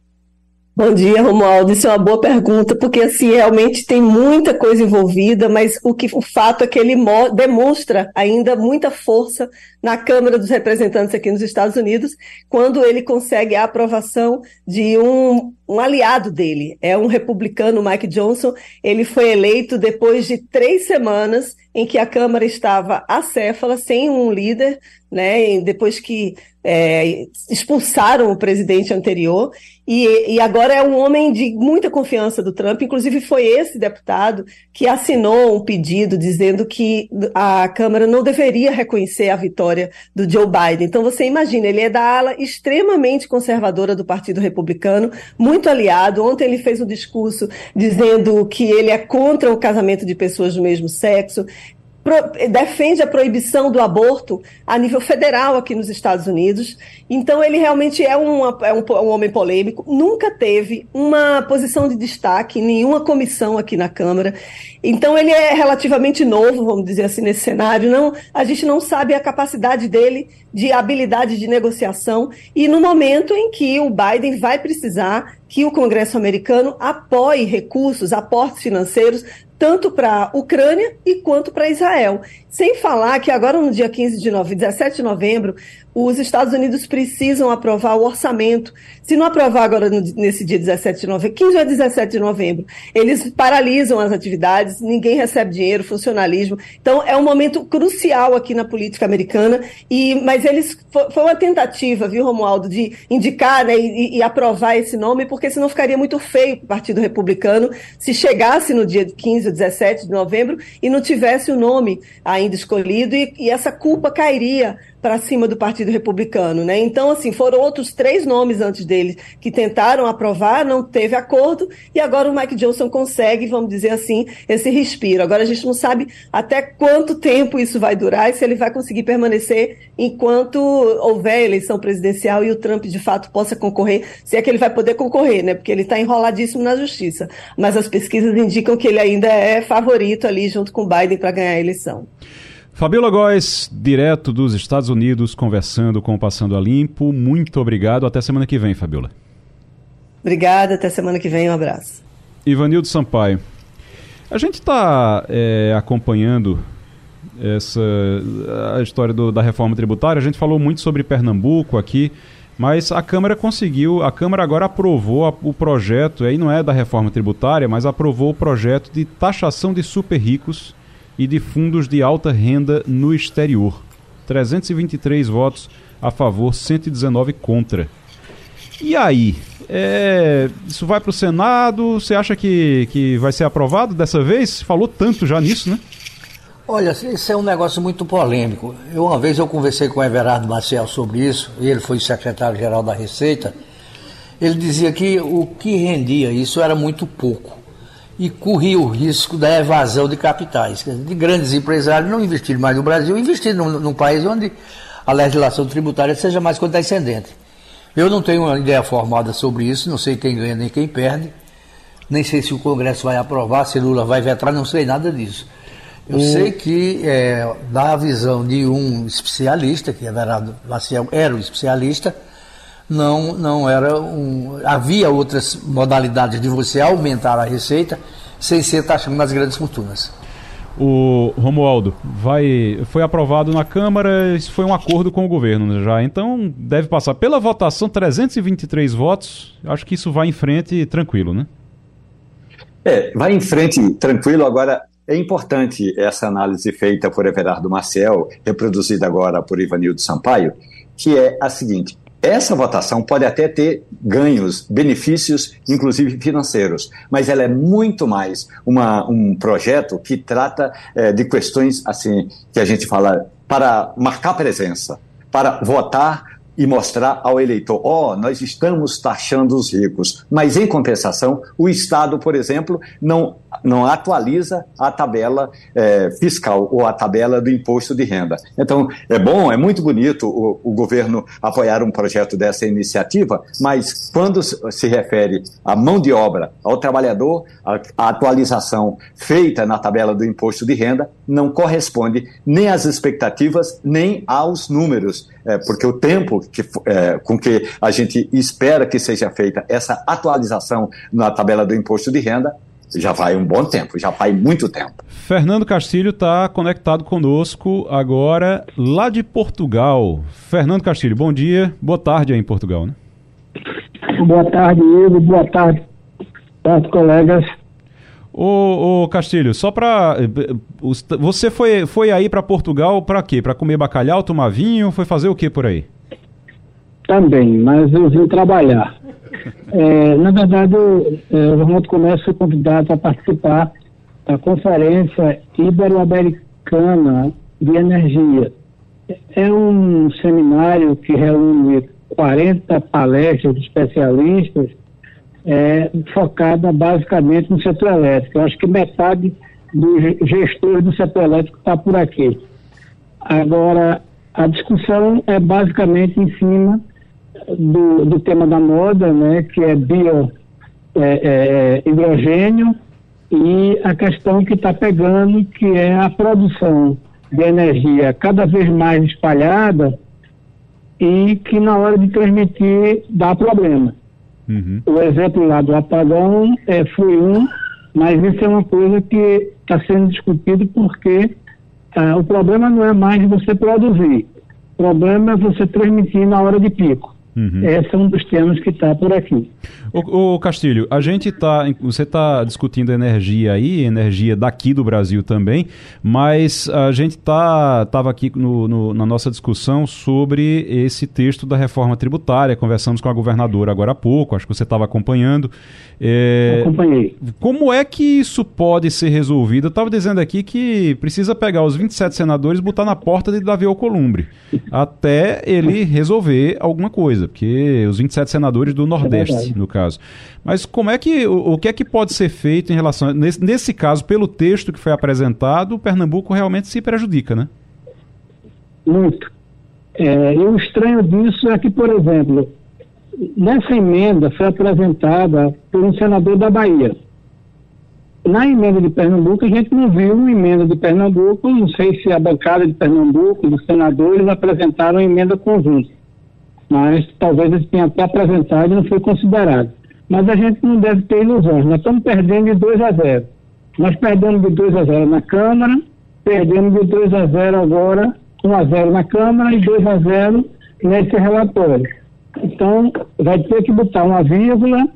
Bom dia, Romualdo. Isso é uma boa pergunta, porque assim realmente tem muita coisa envolvida, mas o que o fato é que ele demonstra ainda muita força na Câmara dos Representantes aqui nos Estados Unidos, quando ele consegue a aprovação de um, um aliado dele. É um republicano, Mike Johnson. Ele foi eleito depois de três semanas em que a Câmara estava acéfala, sem um líder, né? Depois que é, expulsaram o presidente anterior, e, e, agora é um homem de muita confiança do Trump. Inclusive, foi esse deputado que assinou um pedido dizendo que a Câmara não deveria reconhecer a vitória do Joe Biden. Então, você imagina, ele é da ala extremamente conservadora do Partido Republicano, muito aliado. Ontem ele fez um discurso dizendo que ele é contra o casamento de pessoas do mesmo sexo, defende a proibição do aborto a nível federal aqui nos Estados Unidos. Então, ele realmente é, uma, é um, um, homem polêmico, nunca teve uma posição de destaque em nenhuma comissão aqui na Câmara. Então, ele é relativamente novo, vamos dizer assim, nesse cenário. Não, a gente não sabe a capacidade dele de habilidade de negociação e no momento em que o Biden vai precisar que o Congresso americano apoie recursos, aportes financeiros tanto para a Ucrânia e quanto para Israel. Sem falar que agora no dia 15 de novembro, 17 de novembro, os Estados Unidos precisam aprovar o orçamento. Se não aprovar agora no, nesse dia 17 de novembro, 15 ou 17 de novembro, eles paralisam as atividades, ninguém recebe dinheiro, funcionalismo. Então é um momento crucial aqui na política americana. E mas eles foi uma tentativa, viu, Romualdo, de indicar né, e, e aprovar esse nome, porque senão ficaria muito feio para o Partido Republicano se chegasse no dia 15 ou 17 de novembro e não tivesse o nome ainda escolhido e, e essa culpa cairia para cima do Partido Republicano, né? Então, assim, foram outros três nomes antes dele que tentaram aprovar, não teve acordo, e agora o Mike Johnson consegue, vamos dizer assim, esse respiro. Agora a gente não sabe até quanto tempo isso vai durar e se ele vai conseguir permanecer enquanto houver eleição presidencial e o Trump de fato possa concorrer, se é que ele vai poder concorrer, né? Porque ele está enroladíssimo na justiça. Mas as pesquisas indicam que ele ainda é favorito ali junto com Biden para ganhar a eleição. Fabiola Góes, direto dos Estados Unidos, conversando com o Passando a Limpo. Muito obrigado. Até semana que vem, Fabiola. Obrigada, até semana que vem. Um abraço. Ivanildo Sampaio. A gente está é, acompanhando essa a história do, da reforma tributária. A gente falou muito sobre Pernambuco aqui. Mas a Câmara conseguiu, a Câmara agora aprovou a, o projeto, aí não é da reforma tributária, mas aprovou o projeto de taxação de super ricos e de fundos de alta renda no exterior. 323 votos a favor, 119 contra. E aí? É, isso vai para o Senado? Você acha que, que vai ser aprovado dessa vez? Falou tanto já nisso, né? Olha, isso é um negócio muito polêmico. Eu, uma vez eu conversei com o Everardo Maciel sobre isso, e ele foi secretário-geral da Receita. Ele dizia que o que rendia isso era muito pouco e corria o risco da evasão de capitais, de grandes empresários não investirem mais no Brasil, investir num, num país onde a legislação tributária seja mais condescendente. Eu não tenho uma ideia formada sobre isso, não sei quem ganha nem quem perde, nem sei se o Congresso vai aprovar, se Lula vai vetar, não sei nada disso. Eu sei que, é, da visão de um especialista, que Maciel era um especialista, não, não era um. Havia outras modalidades de você aumentar a receita sem ser taxando nas grandes fortunas. O Romualdo, vai, foi aprovado na Câmara, isso foi um acordo com o governo já, então deve passar pela votação 323 votos. Acho que isso vai em frente tranquilo, né? É, vai em frente tranquilo. Agora, é importante essa análise feita por Everardo Marcel, reproduzida agora por Ivanildo Sampaio, que é a seguinte: essa votação pode até ter ganhos, benefícios, inclusive financeiros, mas ela é muito mais uma, um projeto que trata é, de questões assim que a gente fala para marcar presença, para votar e mostrar ao eleitor: ó, oh, nós estamos taxando os ricos, mas em compensação, o Estado, por exemplo, não, não atualiza a tabela é, fiscal ou a tabela do imposto de renda. Então, é bom, é muito bonito o, o governo apoiar um projeto dessa iniciativa, mas quando se refere à mão de obra, ao trabalhador, a, a atualização feita na tabela do imposto de renda não corresponde nem às expectativas, nem aos números, é, porque o tempo que, é, com que a gente espera que seja feita essa atualização na tabela do imposto de renda já vai um bom tempo, já vai muito tempo. Fernando Castilho está conectado conosco agora lá de Portugal. Fernando Castilho, bom dia, boa tarde aí em Portugal, né? Boa tarde, Ivo, boa tarde, tarde colegas. Ô, ô Castilho, só para eh, você foi, foi aí para Portugal para quê? Para comer bacalhau, tomar vinho, foi fazer o que por aí? Também, mas eu vim trabalhar. É, na verdade, é, o Ronaldo Comércio foi convidado a participar da Conferência Ibero-Americana de Energia. É um seminário que reúne 40 palestras de especialistas é, focada basicamente no setor elétrico. Eu acho que metade dos gestores do setor elétrico está por aqui. Agora, a discussão é basicamente em cima do, do tema da moda, né, que é bio é, é, é hidrogênio e a questão que está pegando, que é a produção de energia cada vez mais espalhada e que na hora de transmitir dá problema. Uhum. O exemplo lá do apagão é, foi um, mas isso é uma coisa que está sendo discutido porque ah, o problema não é mais você produzir, o problema é você transmitir na hora de pico. Uhum. Esse é um dos temas que está por aqui. O, o, Castilho, a gente está. Você está discutindo energia aí, energia daqui do Brasil também, mas a gente estava tá, aqui no, no, na nossa discussão sobre esse texto da reforma tributária. Conversamos com a governadora agora há pouco, acho que você estava acompanhando. É, Acompanhei. Como é que isso pode ser resolvido? Eu estava dizendo aqui que precisa pegar os 27 senadores e botar na porta de Davi Alcolumbre, até ele resolver alguma coisa, porque os 27 senadores do Nordeste, no caso. Mas como é que, o, o, que é que pode ser feito em relação, nesse, nesse caso, pelo texto que foi apresentado, o Pernambuco realmente se prejudica, né? Muito. É, e o estranho disso é que, por exemplo, nessa emenda foi apresentada por um senador da Bahia. Na emenda de Pernambuco, a gente não viu uma emenda de Pernambuco, não sei se a bancada de Pernambuco, os senadores, apresentaram uma emenda conjunta. Mas talvez eles tenham até apresentado e não foi considerado. Mas a gente não deve ter ilusões. Nós estamos perdendo de 2 a 0. Nós perdemos de 2 a 0 na Câmara, perdemos de 2 a 0 agora, 1 a 0 na Câmara e 2 a 0 nesse relatório. Então, vai ter que botar uma vírgula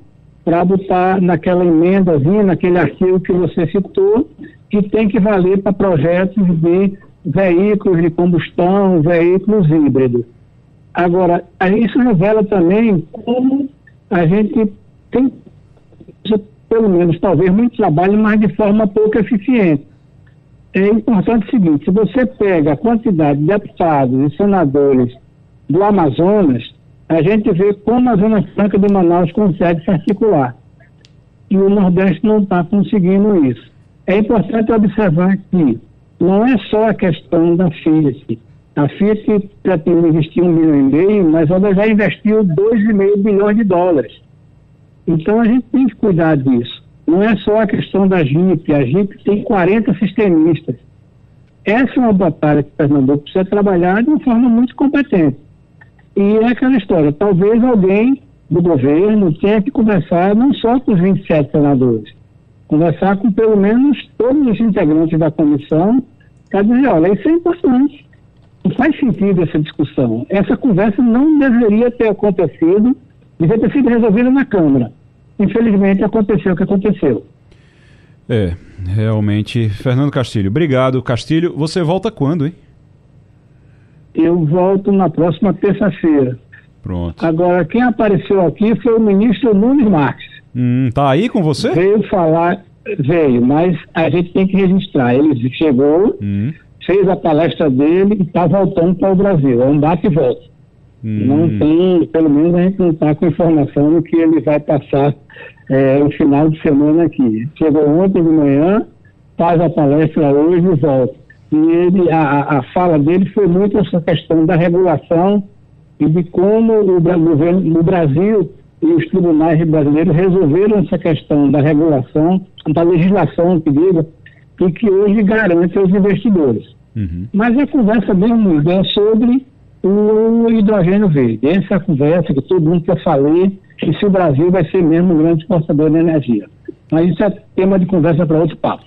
para botar naquela emendazinha, naquele artigo que você citou, que tem que valer para projetos de veículos de combustão, veículos híbridos. Agora, isso revela também como a gente tem, pelo menos, talvez, muito trabalho, mas de forma pouco eficiente. É importante o seguinte: se você pega a quantidade de deputados e senadores do Amazonas, a gente vê como a Zona Franca de Manaus consegue se articular. E o Nordeste não está conseguindo isso. É importante observar que não é só a questão da Fiat. A Fiat pretende investir um bilhão e meio, mas ela já investiu dois e meio bilhões de dólares. Então a gente tem que cuidar disso. Não é só a questão da JIP. A JIP tem 40 sistemistas. Essa é uma batalha que Pernambuco precisa trabalhar de uma forma muito competente. E é aquela história, talvez alguém do governo tenha que conversar não só com os 27 senadores, conversar com pelo menos todos os integrantes da comissão para dizer, olha, isso é importante. Não faz sentido essa discussão. Essa conversa não deveria ter acontecido, deveria ter sido resolvida na Câmara. Infelizmente aconteceu o que aconteceu. É, realmente. Fernando Castilho, obrigado. Castilho, você volta quando, hein? Eu volto na próxima terça-feira. Pronto. Agora, quem apareceu aqui foi o ministro Nunes Marques. Hum, tá aí com você? Veio falar, veio, mas a gente tem que registrar. Ele chegou, hum. Fez a palestra dele e está voltando para o Brasil. É um bate e volta. Hum. Não tem, pelo menos a gente não está com informação do que ele vai passar é, o final de semana aqui. Chegou ontem de manhã, faz a palestra hoje e volta. E ele, a, a fala dele foi muito essa questão da regulação e de como o governo, o Brasil e os tribunais brasileiros resolveram essa questão da regulação, da legislação que diga, e que hoje garante aos investidores. Uhum. Mas a conversa mesmo é sobre o hidrogênio verde. Essa é a conversa que todo mundo quer fazer, e se o Brasil vai ser mesmo um grande exportador de energia. Mas isso é tema de conversa para outro papo.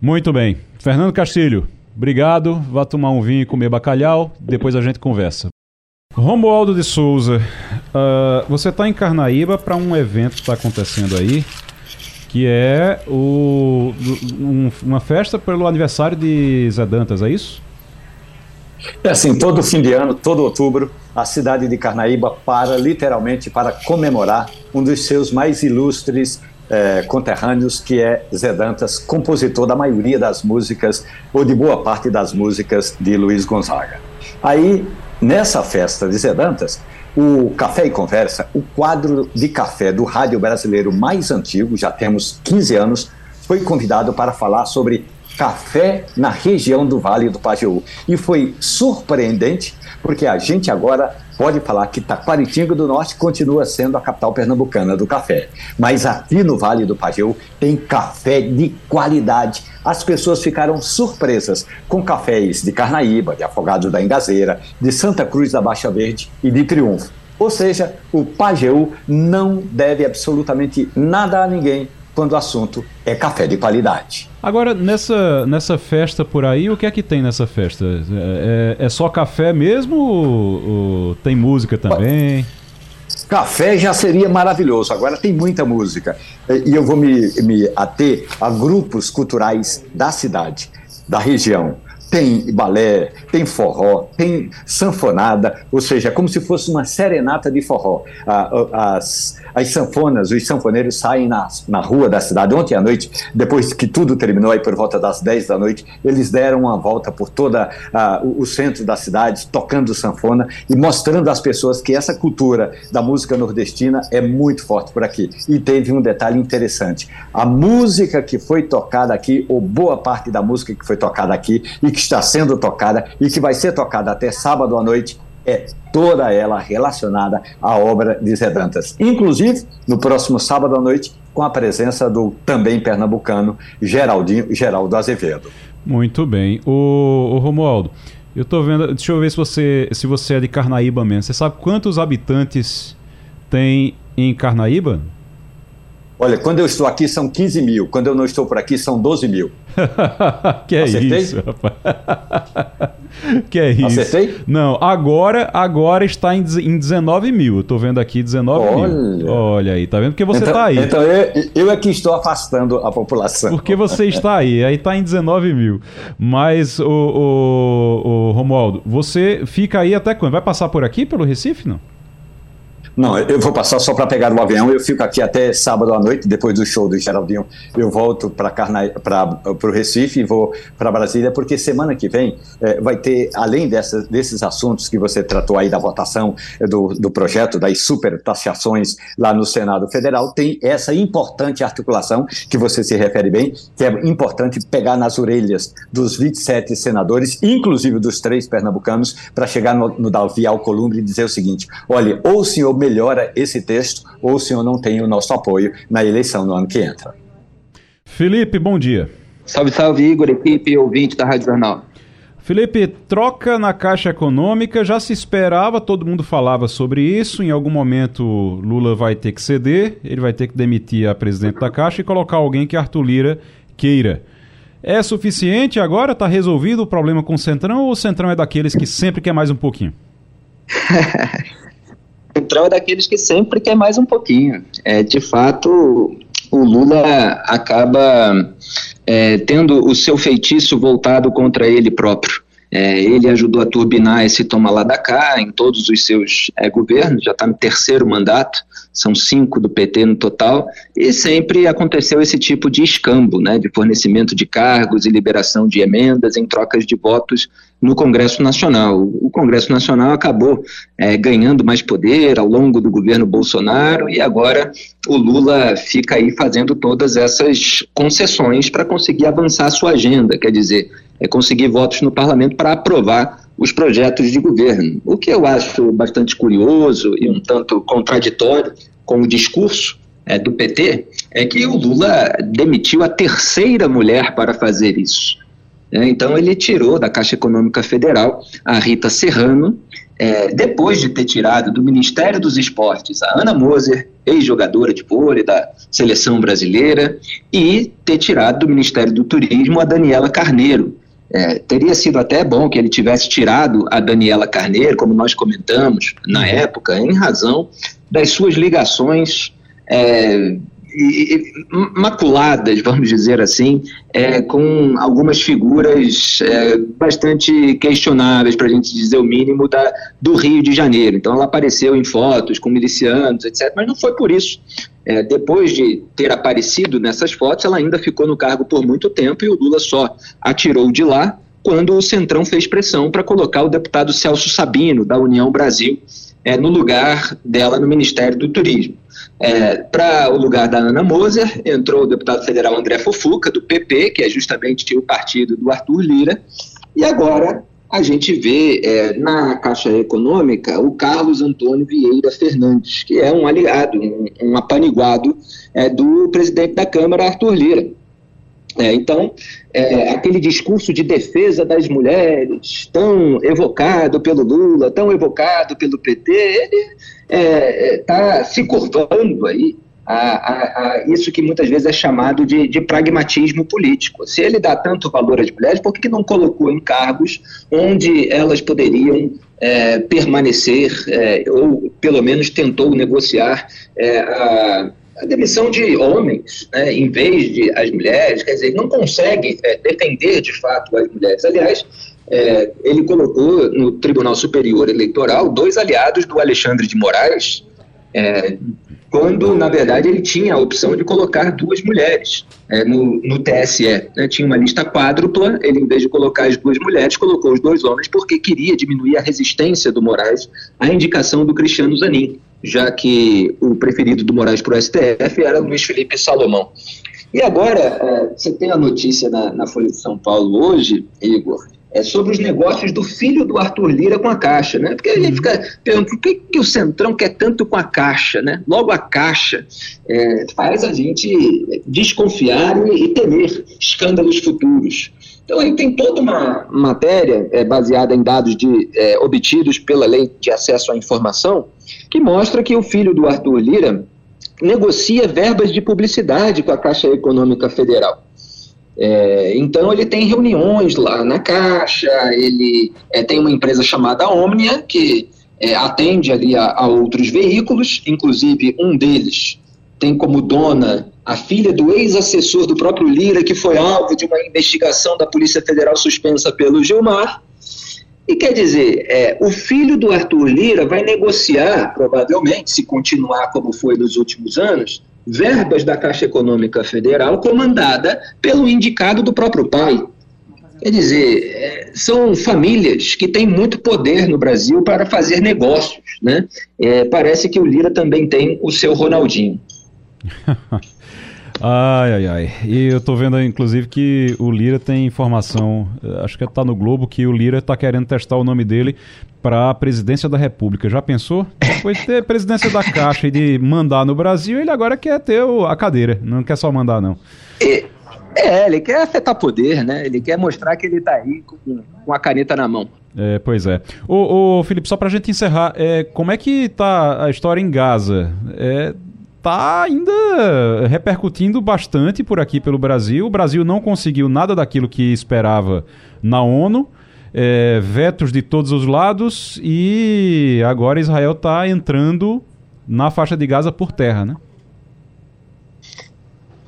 Muito bem. Fernando Castilho, Obrigado, vá tomar um vinho e comer bacalhau, depois a gente conversa. Romualdo de Souza, uh, você está em Carnaíba para um evento que está acontecendo aí, que é o, um, uma festa pelo aniversário de Zé Dantas, é isso? É assim, todo fim de ano, todo outubro, a cidade de Carnaíba para literalmente para comemorar um dos seus mais ilustres é, conterrâneos, que é Zé Dantas, compositor da maioria das músicas, ou de boa parte das músicas de Luiz Gonzaga. Aí, nessa festa de Zé Dantas, o Café e Conversa, o quadro de café do rádio brasileiro mais antigo, já temos 15 anos, foi convidado para falar sobre café na região do Vale do Pajeú. E foi surpreendente, porque a gente agora pode falar que Taquaritinga do Norte continua sendo a capital pernambucana do café. Mas aqui no Vale do Pajeú tem café de qualidade. As pessoas ficaram surpresas com cafés de Carnaíba, de Afogados da Engazeira, de Santa Cruz da Baixa Verde e de Triunfo. Ou seja, o Pajeú não deve absolutamente nada a ninguém quando o assunto é café de qualidade. Agora, nessa, nessa festa por aí, o que é que tem nessa festa? É, é, é só café mesmo ou, ou tem música também? Café já seria maravilhoso, agora tem muita música. E eu vou me, me ater a grupos culturais da cidade, da região tem balé, tem forró, tem sanfonada, ou seja, como se fosse uma serenata de forró. As, as sanfonas, os sanfoneiros saem na, na rua da cidade. Ontem à noite, depois que tudo terminou, aí por volta das 10 da noite, eles deram uma volta por todo o centro da cidade, tocando sanfona e mostrando às pessoas que essa cultura da música nordestina é muito forte por aqui. E teve um detalhe interessante: a música que foi tocada aqui, ou boa parte da música que foi tocada aqui, e que está sendo tocada e que vai ser tocada até sábado à noite é toda ela relacionada à obra de Zé Dantas. Inclusive, no próximo sábado à noite, com a presença do também pernambucano Geraldinho Geraldo Azevedo. Muito bem. O, o Romualdo, eu estou vendo. Deixa eu ver se você, se você é de Carnaíba mesmo. Você sabe quantos habitantes tem em Carnaíba? Olha, quando eu estou aqui são 15 mil, quando eu não estou por aqui são 12 mil. que é Acertei? isso, rapaz. que é isso. Acertei? Não, agora, agora está em, em 19 mil. Eu tô vendo aqui 19 Olha. mil. Olha aí, tá vendo? Porque você então, tá aí. Então eu, eu é que estou afastando a população. Porque você está aí, aí tá em 19 mil. Mas, o, o, o Romualdo, você fica aí até quando? Vai passar por aqui, pelo Recife, não? Não, eu vou passar só para pegar o avião. Eu fico aqui até sábado à noite, depois do show do Geraldinho. Eu volto para o Recife e vou para Brasília, porque semana que vem é, vai ter, além desses assuntos que você tratou aí da votação é, do, do projeto, das super taxações lá no Senado Federal, tem essa importante articulação que você se refere bem, que é importante pegar nas orelhas dos 27 senadores, inclusive dos três pernambucanos, para chegar no, no Davi Alcolumbre e dizer o seguinte: olha, ou o senhor melhora esse texto ou o senhor não tem o nosso apoio na eleição no ano que entra. Felipe, bom dia. Salve, salve, Igor, equipe ouvinte da Rádio Jornal. Felipe, troca na Caixa Econômica, já se esperava, todo mundo falava sobre isso. Em algum momento Lula vai ter que ceder, ele vai ter que demitir a presidente da Caixa e colocar alguém que Arthur Lira queira. É suficiente agora? Está resolvido o problema com o Centrão ou o Centrão é daqueles que sempre quer mais um pouquinho? Centrão é daqueles que sempre quer mais um pouquinho. É, de fato, o Lula acaba é, tendo o seu feitiço voltado contra ele próprio. É, ele ajudou a turbinar esse toma lá da cá em todos os seus é, governos, já está no terceiro mandato, são cinco do PT no total, e sempre aconteceu esse tipo de escambo, né, de fornecimento de cargos e liberação de emendas em trocas de votos no Congresso Nacional. O Congresso Nacional acabou é, ganhando mais poder ao longo do governo Bolsonaro e agora o Lula fica aí fazendo todas essas concessões para conseguir avançar a sua agenda, quer dizer, é conseguir votos no parlamento para aprovar os projetos de governo. O que eu acho bastante curioso e um tanto contraditório com o discurso é, do PT é que o Lula demitiu a terceira mulher para fazer isso. É, então ele tirou da Caixa Econômica Federal a Rita Serrano, é, depois de ter tirado do Ministério dos Esportes a Ana Moser, ex-jogadora de vôlei da seleção brasileira, e ter tirado do Ministério do Turismo a Daniela Carneiro. É, teria sido até bom que ele tivesse tirado a Daniela Carneiro, como nós comentamos na época, em razão das suas ligações é, maculadas, vamos dizer assim, é, com algumas figuras é, bastante questionáveis, para a gente dizer o mínimo, da, do Rio de Janeiro. Então ela apareceu em fotos com milicianos, etc., mas não foi por isso. É, depois de ter aparecido nessas fotos, ela ainda ficou no cargo por muito tempo e o Lula só atirou de lá quando o Centrão fez pressão para colocar o deputado Celso Sabino, da União Brasil, é, no lugar dela no Ministério do Turismo. É, Para o lugar da Ana Moser, entrou o deputado federal André Fofuca, do PP, que é justamente o partido do Arthur Lira, e agora a gente vê é, na Caixa Econômica o Carlos Antônio Vieira Fernandes, que é um aliado, um, um apaniguado é, do presidente da Câmara, Arthur Lira. É, então, é, aquele discurso de defesa das mulheres, tão evocado pelo Lula, tão evocado pelo PT, ele está é, é tá se curvando aí a, a, a, isso que muitas vezes é chamado de, de, pragmatismo político. Se ele dá tanto valor às mulheres, por que não colocou em cargos onde elas poderiam é, permanecer, é, ou pelo menos tentou negociar a, a, demissão de homens, né, em vez de as mulheres? Quer dizer, não consegue é, defender de fato as mulheres. Aliás, é, ele colocou no Tribunal Superior Eleitoral dois aliados do Alexandre de Moraes, é, quando, na verdade, ele tinha a opção de colocar duas mulheres é, no, no, TSE. Né? Tinha uma lista quádrupla, ele, em vez de colocar as duas mulheres, colocou os dois homens, porque queria diminuir a resistência do Moraes à indicação do Cristiano Zanin, já que o preferido do Moraes para o STF era Luiz Felipe Salomão. E agora, é, você tem a notícia na, na Folha de São Paulo hoje, Igor, é sobre os negócios do filho do Arthur Lira com a Caixa, né? Porque a gente fica perguntando por que, que o Centrão quer tanto com a Caixa, né? Logo a Caixa é, faz a gente desconfiar e, e temer escândalos futuros. Então aí tem toda uma matéria é, baseada em dados de, é, obtidos pela Lei de Acesso à Informação que mostra que o filho do Arthur Lira negocia verbas de publicidade com a Caixa Econômica Federal. É, então ele tem reuniões lá na Caixa, ele é, tem uma empresa chamada Omnia, que é, atende ali a, a, outros veículos, inclusive um deles tem como dona a filha do ex-assessor do próprio Lira, que foi alvo de uma investigação da Polícia Federal suspensa pelo Gilmar. E quer dizer, é, o filho do Arthur Lira vai negociar, provavelmente, se continuar como foi nos últimos anos, verbas da Caixa Econômica Federal comandada pelo indicado do próprio pai. Quer dizer, é, são famílias que têm muito poder no Brasil para fazer negócios. Né? É, parece que o Lira também tem o seu Ronaldinho. Ai, ai, ai. E eu tô vendo, inclusive, que o Lira tem informação, eh, acho que tá no Globo, que o Lira tá querendo testar o nome dele para a presidência da República. Já pensou? Depois de ter presidência da Caixa e de mandar no Brasil, ele agora quer ter a cadeira, não quer só mandar, não. É, é ele quer afetar poder, né? Ele quer mostrar que ele tá aí com, com a caneta na mão. É, pois é. Ô, ô Felipe, só pra gente encerrar, é, como é que tá a história em Gaza? É, tá ainda repercutindo bastante por aqui pelo Brasil. O Brasil não conseguiu nada daquilo que esperava na ONU. É, vetos de todos os lados e agora Israel está entrando na faixa de Gaza por terra, né?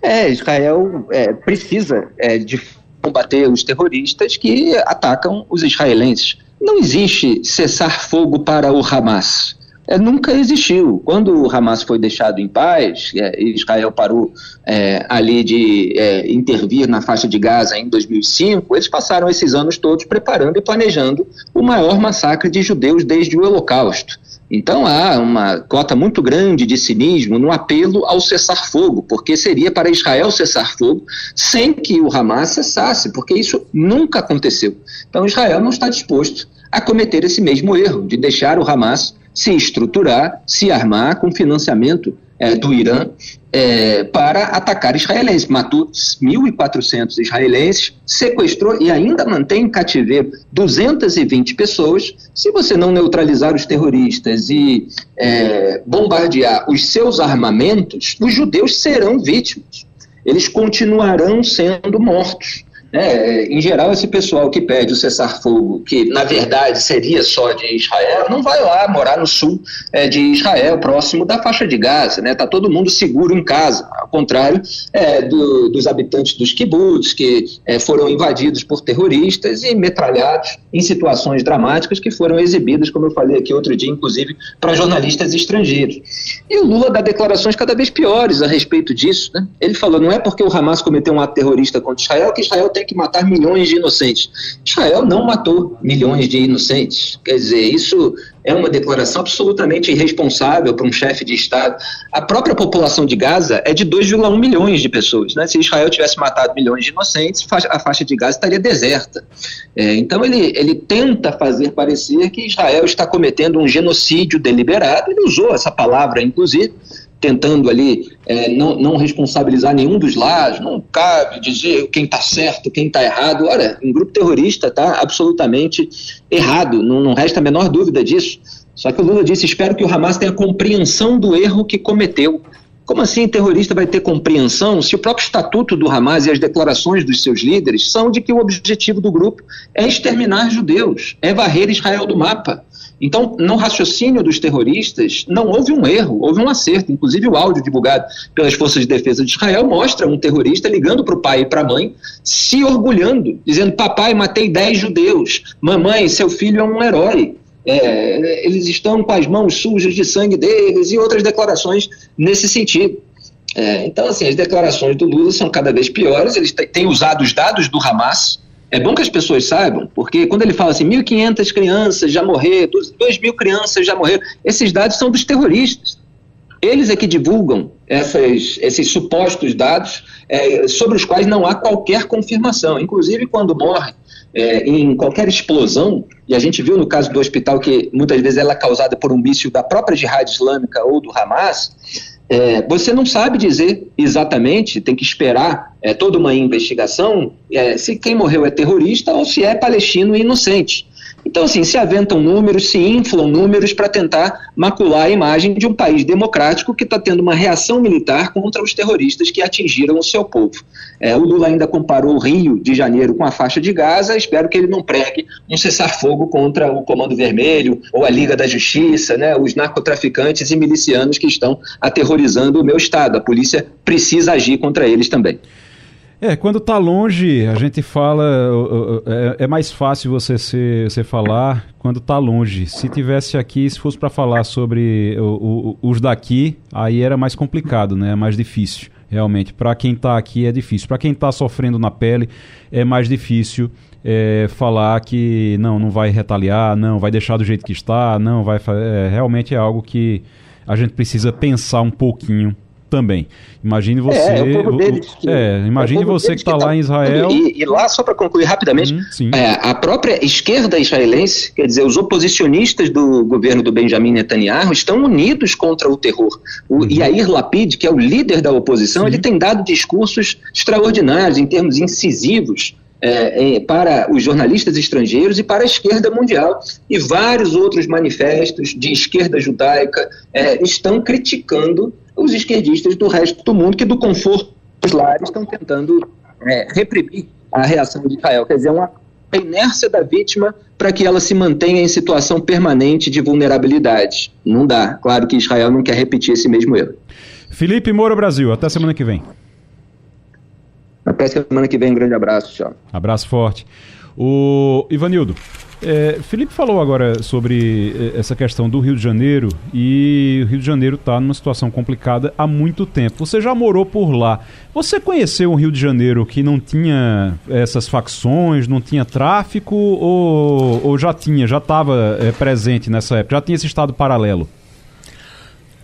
É, Israel é, precisa é, de combater os terroristas que atacam os israelenses. Não existe cessar fogo para o Hamas é, nunca existiu. Quando o Hamas foi deixado em paz, é, Israel parou é, ali de é, intervir na faixa de Gaza em 2005, eles passaram esses anos todos preparando e planejando o maior massacre de judeus desde o Holocausto. Então há uma cota muito grande de cinismo no apelo ao cessar-fogo, porque seria para Israel cessar fogo sem que o Hamas cessasse, porque isso nunca aconteceu. Então Israel não está disposto a cometer esse mesmo erro de deixar o Hamas se estruturar, se armar com financiamento é, do Irã é, para atacar israelenses. Matou 1.400 israelenses, sequestrou e ainda mantém em cativeiro 220 pessoas. Se você não neutralizar os terroristas e é, bombardear os seus armamentos, os judeus serão vítimas. Eles continuarão sendo mortos. É, em geral, esse pessoal que pede o cessar-fogo, que na verdade seria só de Israel, não vai lá morar no sul é, de Israel, próximo da faixa de Gaza. Está né? Tá todo mundo seguro em casa, ao contrário é, do, dos habitantes dos kibbutz, que é, foram invadidos por terroristas e metralhados em situações dramáticas que foram exibidas, como eu falei aqui outro dia, inclusive para jornalistas estrangeiros. E o Lula dá declarações cada vez piores a respeito disso. Né? Ele falou: não é porque o Hamas cometeu um ato terrorista contra Israel que Israel tem tem que matar milhões de inocentes. Israel não matou milhões de inocentes. Quer dizer, isso é uma declaração absolutamente irresponsável para um chefe de Estado. A própria população de Gaza é de 2,1 milhões de pessoas. Né? Se Israel tivesse matado milhões de inocentes, a faixa de Gaza estaria deserta. É, então ele, ele tenta fazer parecer que Israel está cometendo um genocídio deliberado. Ele usou essa palavra, inclusive, tentando ali é, não, não, responsabilizar nenhum dos lados, não cabe dizer quem está certo, quem está errado. Olha, um grupo terrorista está absolutamente errado, não, não resta a menor dúvida disso. Só que o Lula disse: espero que o Hamas tenha compreensão do erro que cometeu. Como assim terrorista vai ter compreensão se o próprio estatuto do Hamas e as declarações dos seus líderes são de que o objetivo do grupo é exterminar judeus, é varrer Israel do mapa? Então, no raciocínio dos terroristas, não houve um erro, houve um acerto. Inclusive, o áudio divulgado pelas Forças de Defesa de Israel mostra um terrorista ligando para o pai e para a mãe, se orgulhando, dizendo: Papai, matei 10 judeus. Mamãe, seu filho é um herói. É, eles estão com as mãos sujas de sangue deles e outras declarações nesse sentido. É, então, assim, as declarações do Lula são cada vez piores. Eles têm usado os dados do Hamas é bom que as pessoas saibam, porque quando ele fala assim, 1.500 crianças já morreram, 2.000 crianças já morreram, esses dados são dos terroristas. Eles é que divulgam essas, esses supostos dados é, sobre os quais não há qualquer confirmação. Inclusive, quando morre é, em qualquer explosão, e a gente viu no caso do hospital que muitas vezes ela é causada por um míssil da própria Jihad Islâmica ou do Hamas, é, você não sabe dizer exatamente, tem que esperar é, toda uma investigação é, se quem morreu é terrorista ou se é palestino inocente. Então, assim, se aventam números, se inflam números para tentar macular a imagem de um país democrático que está tendo uma reação militar contra os terroristas que atingiram o seu povo. É, o Lula ainda comparou o Rio de Janeiro com a faixa de Gaza. Espero que ele não pregue um cessar-fogo contra o Comando Vermelho ou a Liga da Justiça, né, os narcotraficantes e milicianos que estão aterrorizando o meu Estado. A polícia precisa agir contra eles também. É, quando tá longe, a gente fala. É, é mais fácil você, ser, você falar quando tá longe. Se tivesse aqui, se fosse para falar sobre o, o, os daqui, aí era mais complicado, né? É mais difícil. Realmente, para quem está aqui é difícil. Para quem está sofrendo na pele, é mais difícil é, falar que não, não vai retaliar, não, vai deixar do jeito que está, não, vai. É, realmente é algo que a gente precisa pensar um pouquinho também. Imagine é, você. É, é o povo deles. Que, é, imagine é você que está lá tá, em Israel. E, e, lá, só para concluir rapidamente, hum, é, a própria esquerda israelense, quer dizer, os oposicionistas do governo do Benjamin Netanyahu, estão unidos contra o terror. O uhum. Yair Lapid, que é o líder da oposição, sim. ele tem dado discursos extraordinários, em termos incisivos. É, é, para os jornalistas estrangeiros e para a esquerda mundial. E vários outros manifestos de esquerda judaica é, estão criticando os esquerdistas do resto do mundo que do conforto dos lares estão tentando é, reprimir a reação de Israel. Quer dizer, uma inércia da vítima para que ela se mantenha em situação permanente de vulnerabilidade. Não dá. Claro que Israel não quer repetir esse mesmo erro. Felipe Moura Brasil, até semana que vem. Até semana que vem, um grande abraço, tchau. Abraço forte. O Ivanildo, é, Felipe falou agora sobre é, essa questão do Rio de Janeiro e o Rio de Janeiro está numa situação complicada há muito tempo. Você já morou por lá. Você conheceu um Rio de Janeiro que não tinha essas facções, não tinha tráfico ou, ou já tinha, já estava é, presente nessa época, já tinha esse estado paralelo?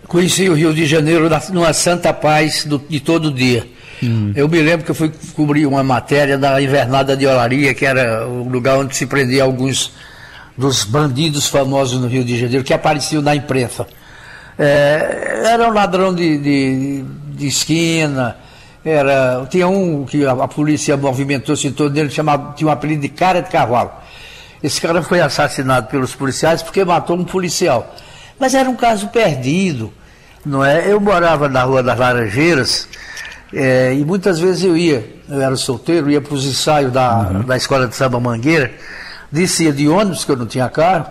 Conheci o Rio de Janeiro numa santa paz do, de todo dia. Hum. Eu me lembro que eu fui cobrir uma matéria da Invernada de Olaria, que era o lugar onde se prendia alguns dos bandidos famosos no Rio de Janeiro, que apareciam na imprensa. É, era um ladrão de, de, de, esquina, era, tinha um que a, a polícia movimentou-se torno dele, chamado, tinha um apelido de cara de cavalo. Esse cara foi assassinado pelos policiais porque matou um policial. Mas era um caso perdido, não é? Eu morava na Rua das Laranjeiras, é, e muitas vezes eu ia, eu era solteiro, ia para os ensaios da, uhum. da escola de samba Mangueira, descia de ônibus, que eu não tinha carro,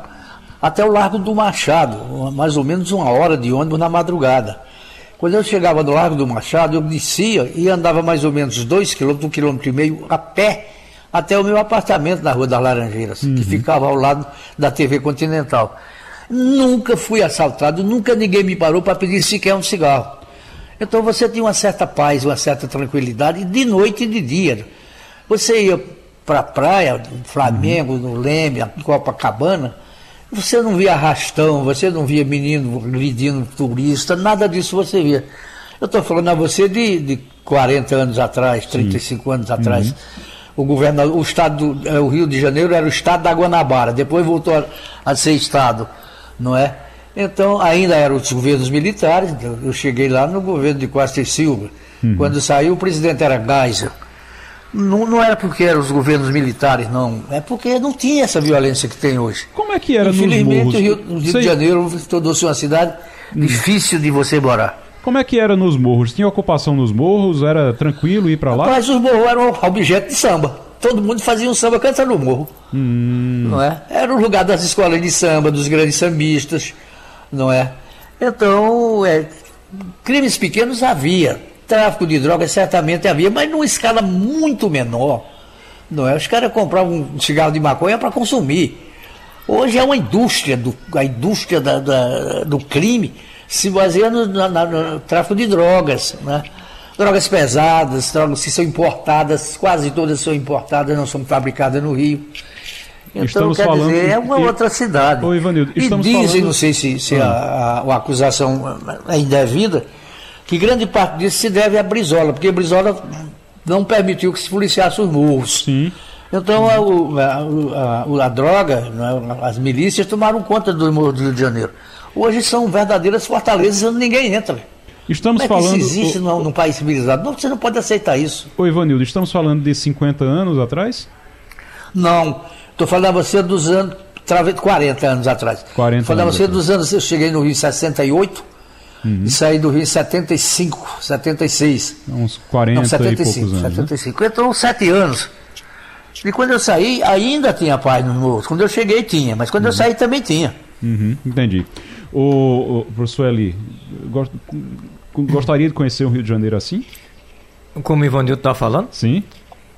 até o Largo do Machado, mais ou menos uma hora de ônibus na madrugada. Quando eu chegava no Largo do Machado, eu descia e andava mais ou menos dois quilômetros, um quilômetro e meio a pé, até o meu apartamento na Rua das Laranjeiras, uhum. que ficava ao lado da TV Continental. Nunca fui assaltado, nunca ninguém me parou para pedir sequer um cigarro. Então você tinha uma certa paz, uma certa tranquilidade, de noite e de dia. Você ia para a praia, Flamengo, uhum. no Leme, Copacabana, você não via arrastão, você não via menino agredindo turista, nada disso você via. Eu estou falando a você de, de 40 anos atrás, 35 Sim. anos atrás. Uhum. O governador, o estado, do, é, o Rio de Janeiro era o estado da Guanabara, depois voltou a, a ser estado, não é? Então, ainda eram os governos militares, então, eu cheguei lá no governo de Costa e Silva. Uhum. Quando saiu, o presidente era Geisel. Não, não, era porque eram os governos militares, não. É porque não tinha essa violência que tem hoje. Como é que era Infelizmente, nos morros? o Rio, o Rio de Janeiro tornou-se uma cidade hum. difícil de você morar. Como é que era nos morros? Tinha ocupação nos morros? Era tranquilo ir para lá? Mas os morros eram objeto de samba. Todo mundo fazia um samba cantando no morro. Hum. Não é? Era o lugar das escolas de samba, dos grandes sambistas não é? Então, é, crimes pequenos havia, tráfico de drogas certamente havia, mas numa escala muito menor, não é? Os caras compravam um cigarro de maconha para consumir. Hoje é uma indústria, do, a indústria da, da, do crime se baseia no, no, tráfico de drogas, né? Drogas pesadas, drogas que são importadas, quase todas são importadas, não são fabricadas no Rio. Então, estamos quer falando, dizer, é uma e, outra cidade. Ô, Ivanildo, e dizem, falando... não sei se, se ah. a, a, a, acusação é indevida, que grande parte disso se deve a Brizola, porque Brizola não permitiu que se policiasse os morros. Sim. Então a, a, a, droga, né, as milícias tomaram conta do morro do Rio de Janeiro. Hoje são verdadeiras fortalezas onde ninguém entra. Estamos Como é falando. isso existe o... num país civilizado? Não, você não pode aceitar isso. Ô Ivanildo, estamos falando de 50 anos atrás? Não. Estou falando a você dos anos 40 anos atrás. 40 Falei anos você atrás. dos anos, eu cheguei no Rio em 68 Uhum. e saí do Rio em 75, 76. Uns 40 Não, e 75, poucos anos. né? 75. Então, sete anos. E quando eu saí, ainda tinha paz nos morros. Quando eu cheguei, tinha. Mas quando eu saí, também tinha. Uhum, entendi. O, o professor Eli, gost- gostaria de conhecer o Rio de Janeiro assim? Como o Ivanildo está falando, Sim.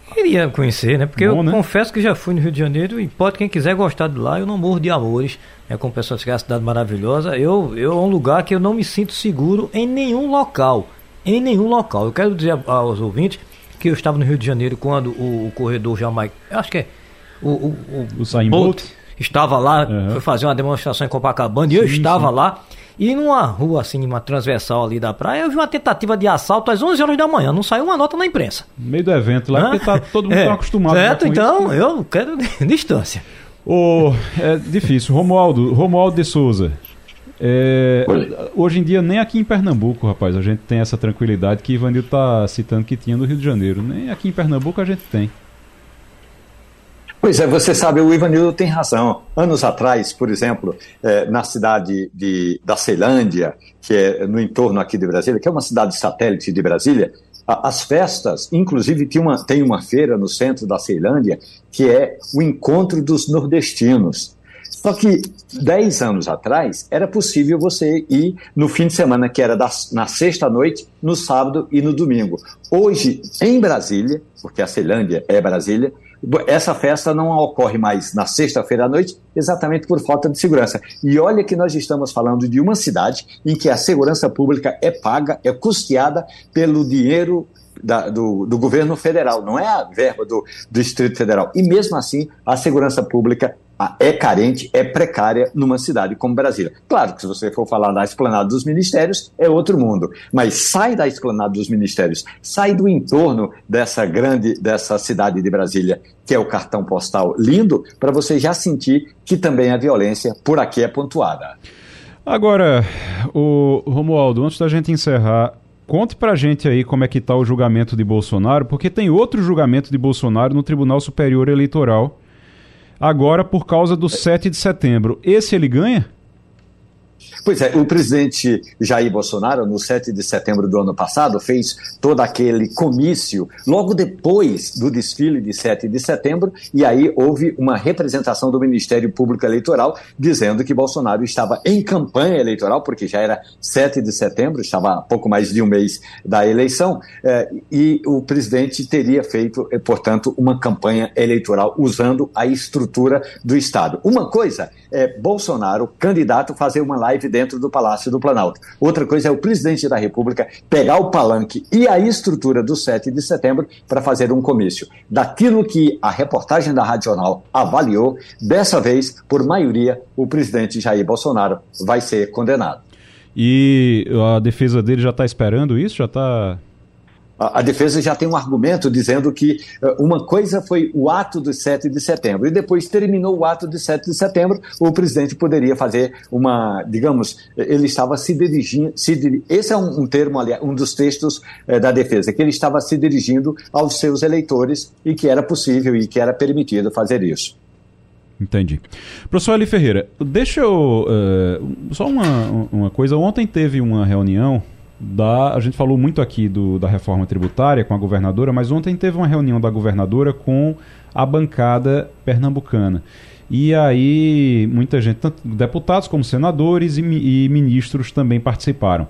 Queria conhecer, né? Porque Bom, eu né? confesso que já fui no Rio de Janeiro e pode quem quiser gostar de lá, eu não morro de amores. É como pessoas que é uma cidade maravilhosa. Eu, eu é um lugar que eu não me sinto seguro em nenhum local. Em nenhum local. Eu quero dizer aos ouvintes que eu estava no Rio de Janeiro quando o, o corredor Jamaica. Acho que é. O, o, o, O Bolt estava lá, Uhum. foi fazer uma demonstração em Copacabana e eu Sim, estava sim. lá. E numa rua assim, uma transversal ali da praia, eu vi uma tentativa de assalto às 11 horas da manhã. Não saiu uma nota na imprensa. No meio do evento lá, Hã? porque tá todo mundo É, tão acostumado já Certo, com então isso. eu quero distância. O, é difícil. Romualdo, Romualdo de Souza. é, hoje em dia, nem aqui em Pernambuco, rapaz, a gente tem essa tranquilidade que Ivanil tá citando que tinha no Rio de Janeiro. Nem aqui em Pernambuco a gente tem. Pois é, você sabe, o Ivanildo tem razão. Anos atrás, por exemplo, eh, na cidade de, da Ceilândia, que é no entorno aqui de Brasília, que é uma cidade satélite de Brasília, a- as festas, inclusive tem uma, tem uma feira no centro da Ceilândia, que é o encontro dos nordestinos. Só que 10 anos atrás era possível você ir no fim de semana, que era na sexta-noite, no sábado e no domingo. Hoje, em Brasília, porque a Ceilândia é Brasília, essa festa não ocorre mais na sexta-feira à noite, exatamente por falta de segurança. E olha que nós estamos falando de uma cidade em que a segurança pública é paga, é custeada pelo dinheiro da- do, do governo federal, não é a verba do, do Distrito Federal. E mesmo assim, a segurança pública é carente, é precária numa cidade como Brasília. Claro que se você for falar da esplanada dos ministérios, é outro mundo. Mas sai da esplanada dos ministérios, sai do entorno dessa grande, dessa cidade de Brasília, que é o cartão postal lindo, para você já sentir que também a violência por aqui é pontuada. Agora, o Romualdo, antes da gente encerrar, conte pra gente aí como é que tá o julgamento de Bolsonaro, porque tem outro julgamento de Bolsonaro no Tribunal Superior Eleitoral, agora por causa do 7 de setembro. Esse ele ganha? Pois é, o presidente Jair Bolsonaro, no 7 de setembro do ano passado, fez todo aquele comício logo depois do desfile de 7 de setembro, e aí houve uma representação do Ministério Público Eleitoral dizendo que Bolsonaro estava em campanha eleitoral, porque já era 7 de setembro, estava a pouco mais de um mês da eleição, eh, e o presidente teria feito, eh, portanto, uma campanha eleitoral usando a estrutura do Estado. Uma coisa é Bolsonaro, candidato, fazer uma live dentro do Palácio do Planalto. Outra coisa é o presidente da República pegar o palanque e a estrutura do 7 de setembro para fazer um comício. Daquilo que a reportagem da Rádio Jornal avaliou, dessa vez, por maioria, o presidente Jair Bolsonaro vai ser condenado. E a defesa dele já está esperando isso? Já está. A, defesa já tem um argumento dizendo que eh, uma coisa foi o ato do 7 de setembro e depois terminou o ato de 7 de setembro, o presidente poderia fazer uma, digamos, ele estava se dirigindo, se esse é um, um termo, aliás, um dos textos eh, da defesa, que ele estava se dirigindo aos seus eleitores e que era possível e que era permitido fazer isso. Entendi. Professor Eli Ferreira, deixa eu. eh, só uma, uma coisa. Ontem teve uma reunião da. A gente falou muito aqui do, da reforma tributária com a governadora, mas ontem teve uma reunião da governadora com a bancada pernambucana. E aí, muita gente, tanto deputados como senadores e, e ministros também participaram.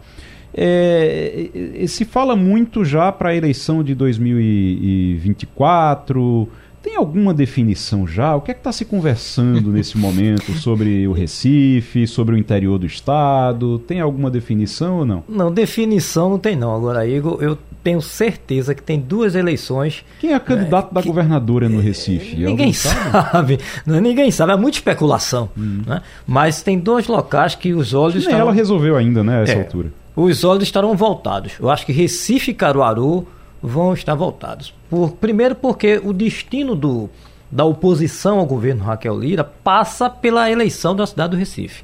É, se fala muito já para a eleição de 2024. Tem alguma definição já? O que é que está se conversando nesse momento sobre o Recife, sobre o interior do estado? Tem alguma definição ou não? Não, definição não tem não. Agora, Igor, eu tenho certeza que tem duas eleições. Quem é candidato da governadora no Recife? Ninguém Alguém sabe, não, ninguém sabe, é muita especulação. Né? Mas tem dois locais que os olhos Nem estarão, ela resolveu ainda, né, a essa É. altura. os olhos estarão voltados. Eu acho que Recife e Caruaru vão estar voltados. Por, primeiro porque o destino do, da oposição ao governo Raquel Lira passa pela eleição da cidade do Recife.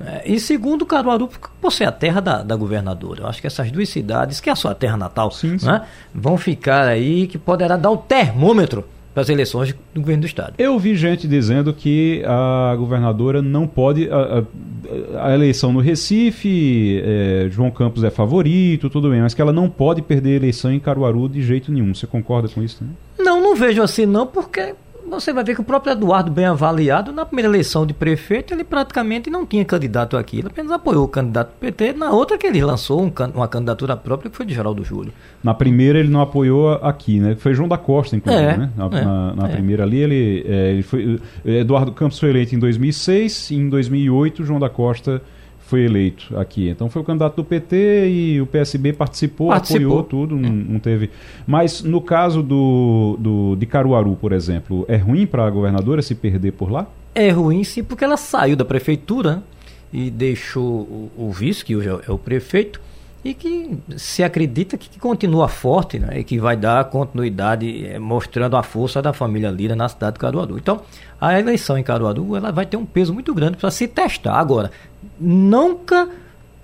É, e segundo, Caruaru, por ser a terra da, da governadora. Eu acho que essas duas cidades, que é a sua terra natal, Sim, sim. né, vão ficar aí que poderá dar o termômetro para as eleições do governo do Estado. Eu vi gente dizendo que a governadora não pode. A, a, a eleição no Recife, é, João Campos é favorito, tudo bem, mas que ela não pode perder a eleição em Caruaru de jeito nenhum. Você concorda com isso? Né? Não, não vejo assim não, porque você vai ver que o próprio Eduardo, bem avaliado, na primeira eleição de prefeito, ele praticamente não tinha candidato aqui. Ele apenas apoiou o candidato do PT. Na outra que ele lançou um, uma candidatura própria, que foi de Geraldo Júlio. Na primeira ele não apoiou aqui, né? Foi João da Costa, inclusive, é, né? Na, é, na, na é. primeira ali, ele, é, ele foi... Eduardo Campos foi eleito em 2006 e em 2008 João da Costa foi eleito aqui. Então foi o candidato do PT e o PSB participou, participou. apoiou tudo, não, não, teve. Mas no caso do, do de Caruaru, por exemplo, é ruim para a governadora se perder por lá? É ruim sim, porque ela saiu da prefeitura e deixou o, o vice, que hoje é o prefeito, e que se acredita que, que continua forte né, e que vai dar continuidade é, mostrando a força da família Lira na cidade de Caruaru. Então, a eleição em Caruaru ela vai ter um peso muito grande para se testar. Agora, nunca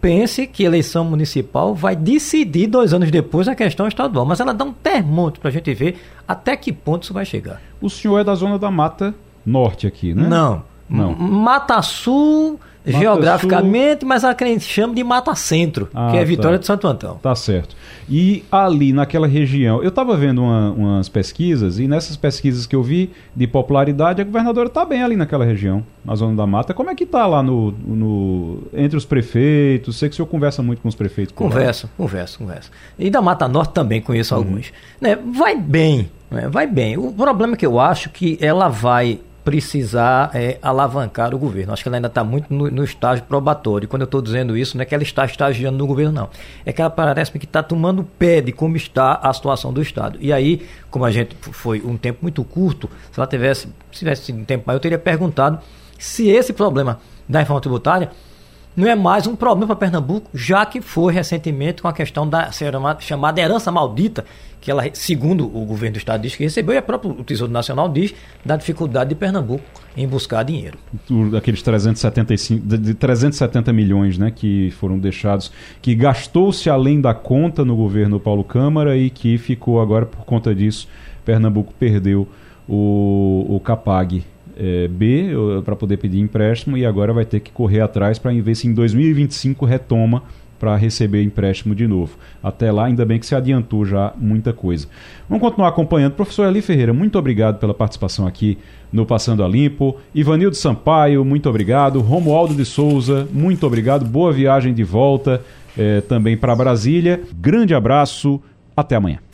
pense que eleição municipal vai decidir dois anos depois a questão estadual, mas ela dá um termômetro para a gente ver até que ponto isso vai chegar. O senhor é da zona da Mata Norte aqui, né? Não. Não. Mata Sul Mata geograficamente, Sul... mas a gente chama de Mata Centro, ah, que é Vitória tá. de Santo Antão. Tá certo. E ali naquela região, eu estava vendo uma, umas pesquisas e nessas pesquisas que eu vi de popularidade, a governadora está bem ali naquela região, na zona da mata. Como é que está lá no, no, entre os prefeitos? Sei que o senhor conversa muito com os prefeitos. Converso, converso, converso. E da Mata Norte também conheço uhum. alguns. Né, vai bem, né, vai bem. O problema é que eu acho que ela vai precisar é, alavancar o governo. Acho que ela ainda está muito no, no, estágio probatório. Quando eu estou dizendo isso, não é que ela está estagiando no governo, não. É que ela parece que está tomando pé de como está a situação do Estado. E aí, como a gente foi um tempo muito curto, se ela tivesse, se tivesse um tempo maior, eu teria perguntado se esse problema da reforma tributária não é mais um problema para Pernambuco, já que foi recentemente com a questão da chamada herança maldita, que ela, segundo o governo do estado diz que recebeu, e a próprio o Tesouro Nacional diz da dificuldade de Pernambuco em buscar dinheiro. Aqueles 375, de 370 milhões né, que foram deixados, que gastou-se além da conta no governo Paulo Câmara e que ficou agora por conta disso, Pernambuco perdeu o, o CAPAG é, B para poder pedir empréstimo e agora vai ter que correr atrás para ver se em 2025 retoma para receber empréstimo de novo. Até lá, ainda bem que se adiantou já muita coisa. Vamos continuar acompanhando. Professor Eli Ferreira, muito obrigado pela participação aqui no Passando a Limpo. Ivanildo Sampaio, muito obrigado. Romualdo de Souza, muito obrigado. Boa viagem de volta é, também para Brasília. Grande abraço, até amanhã.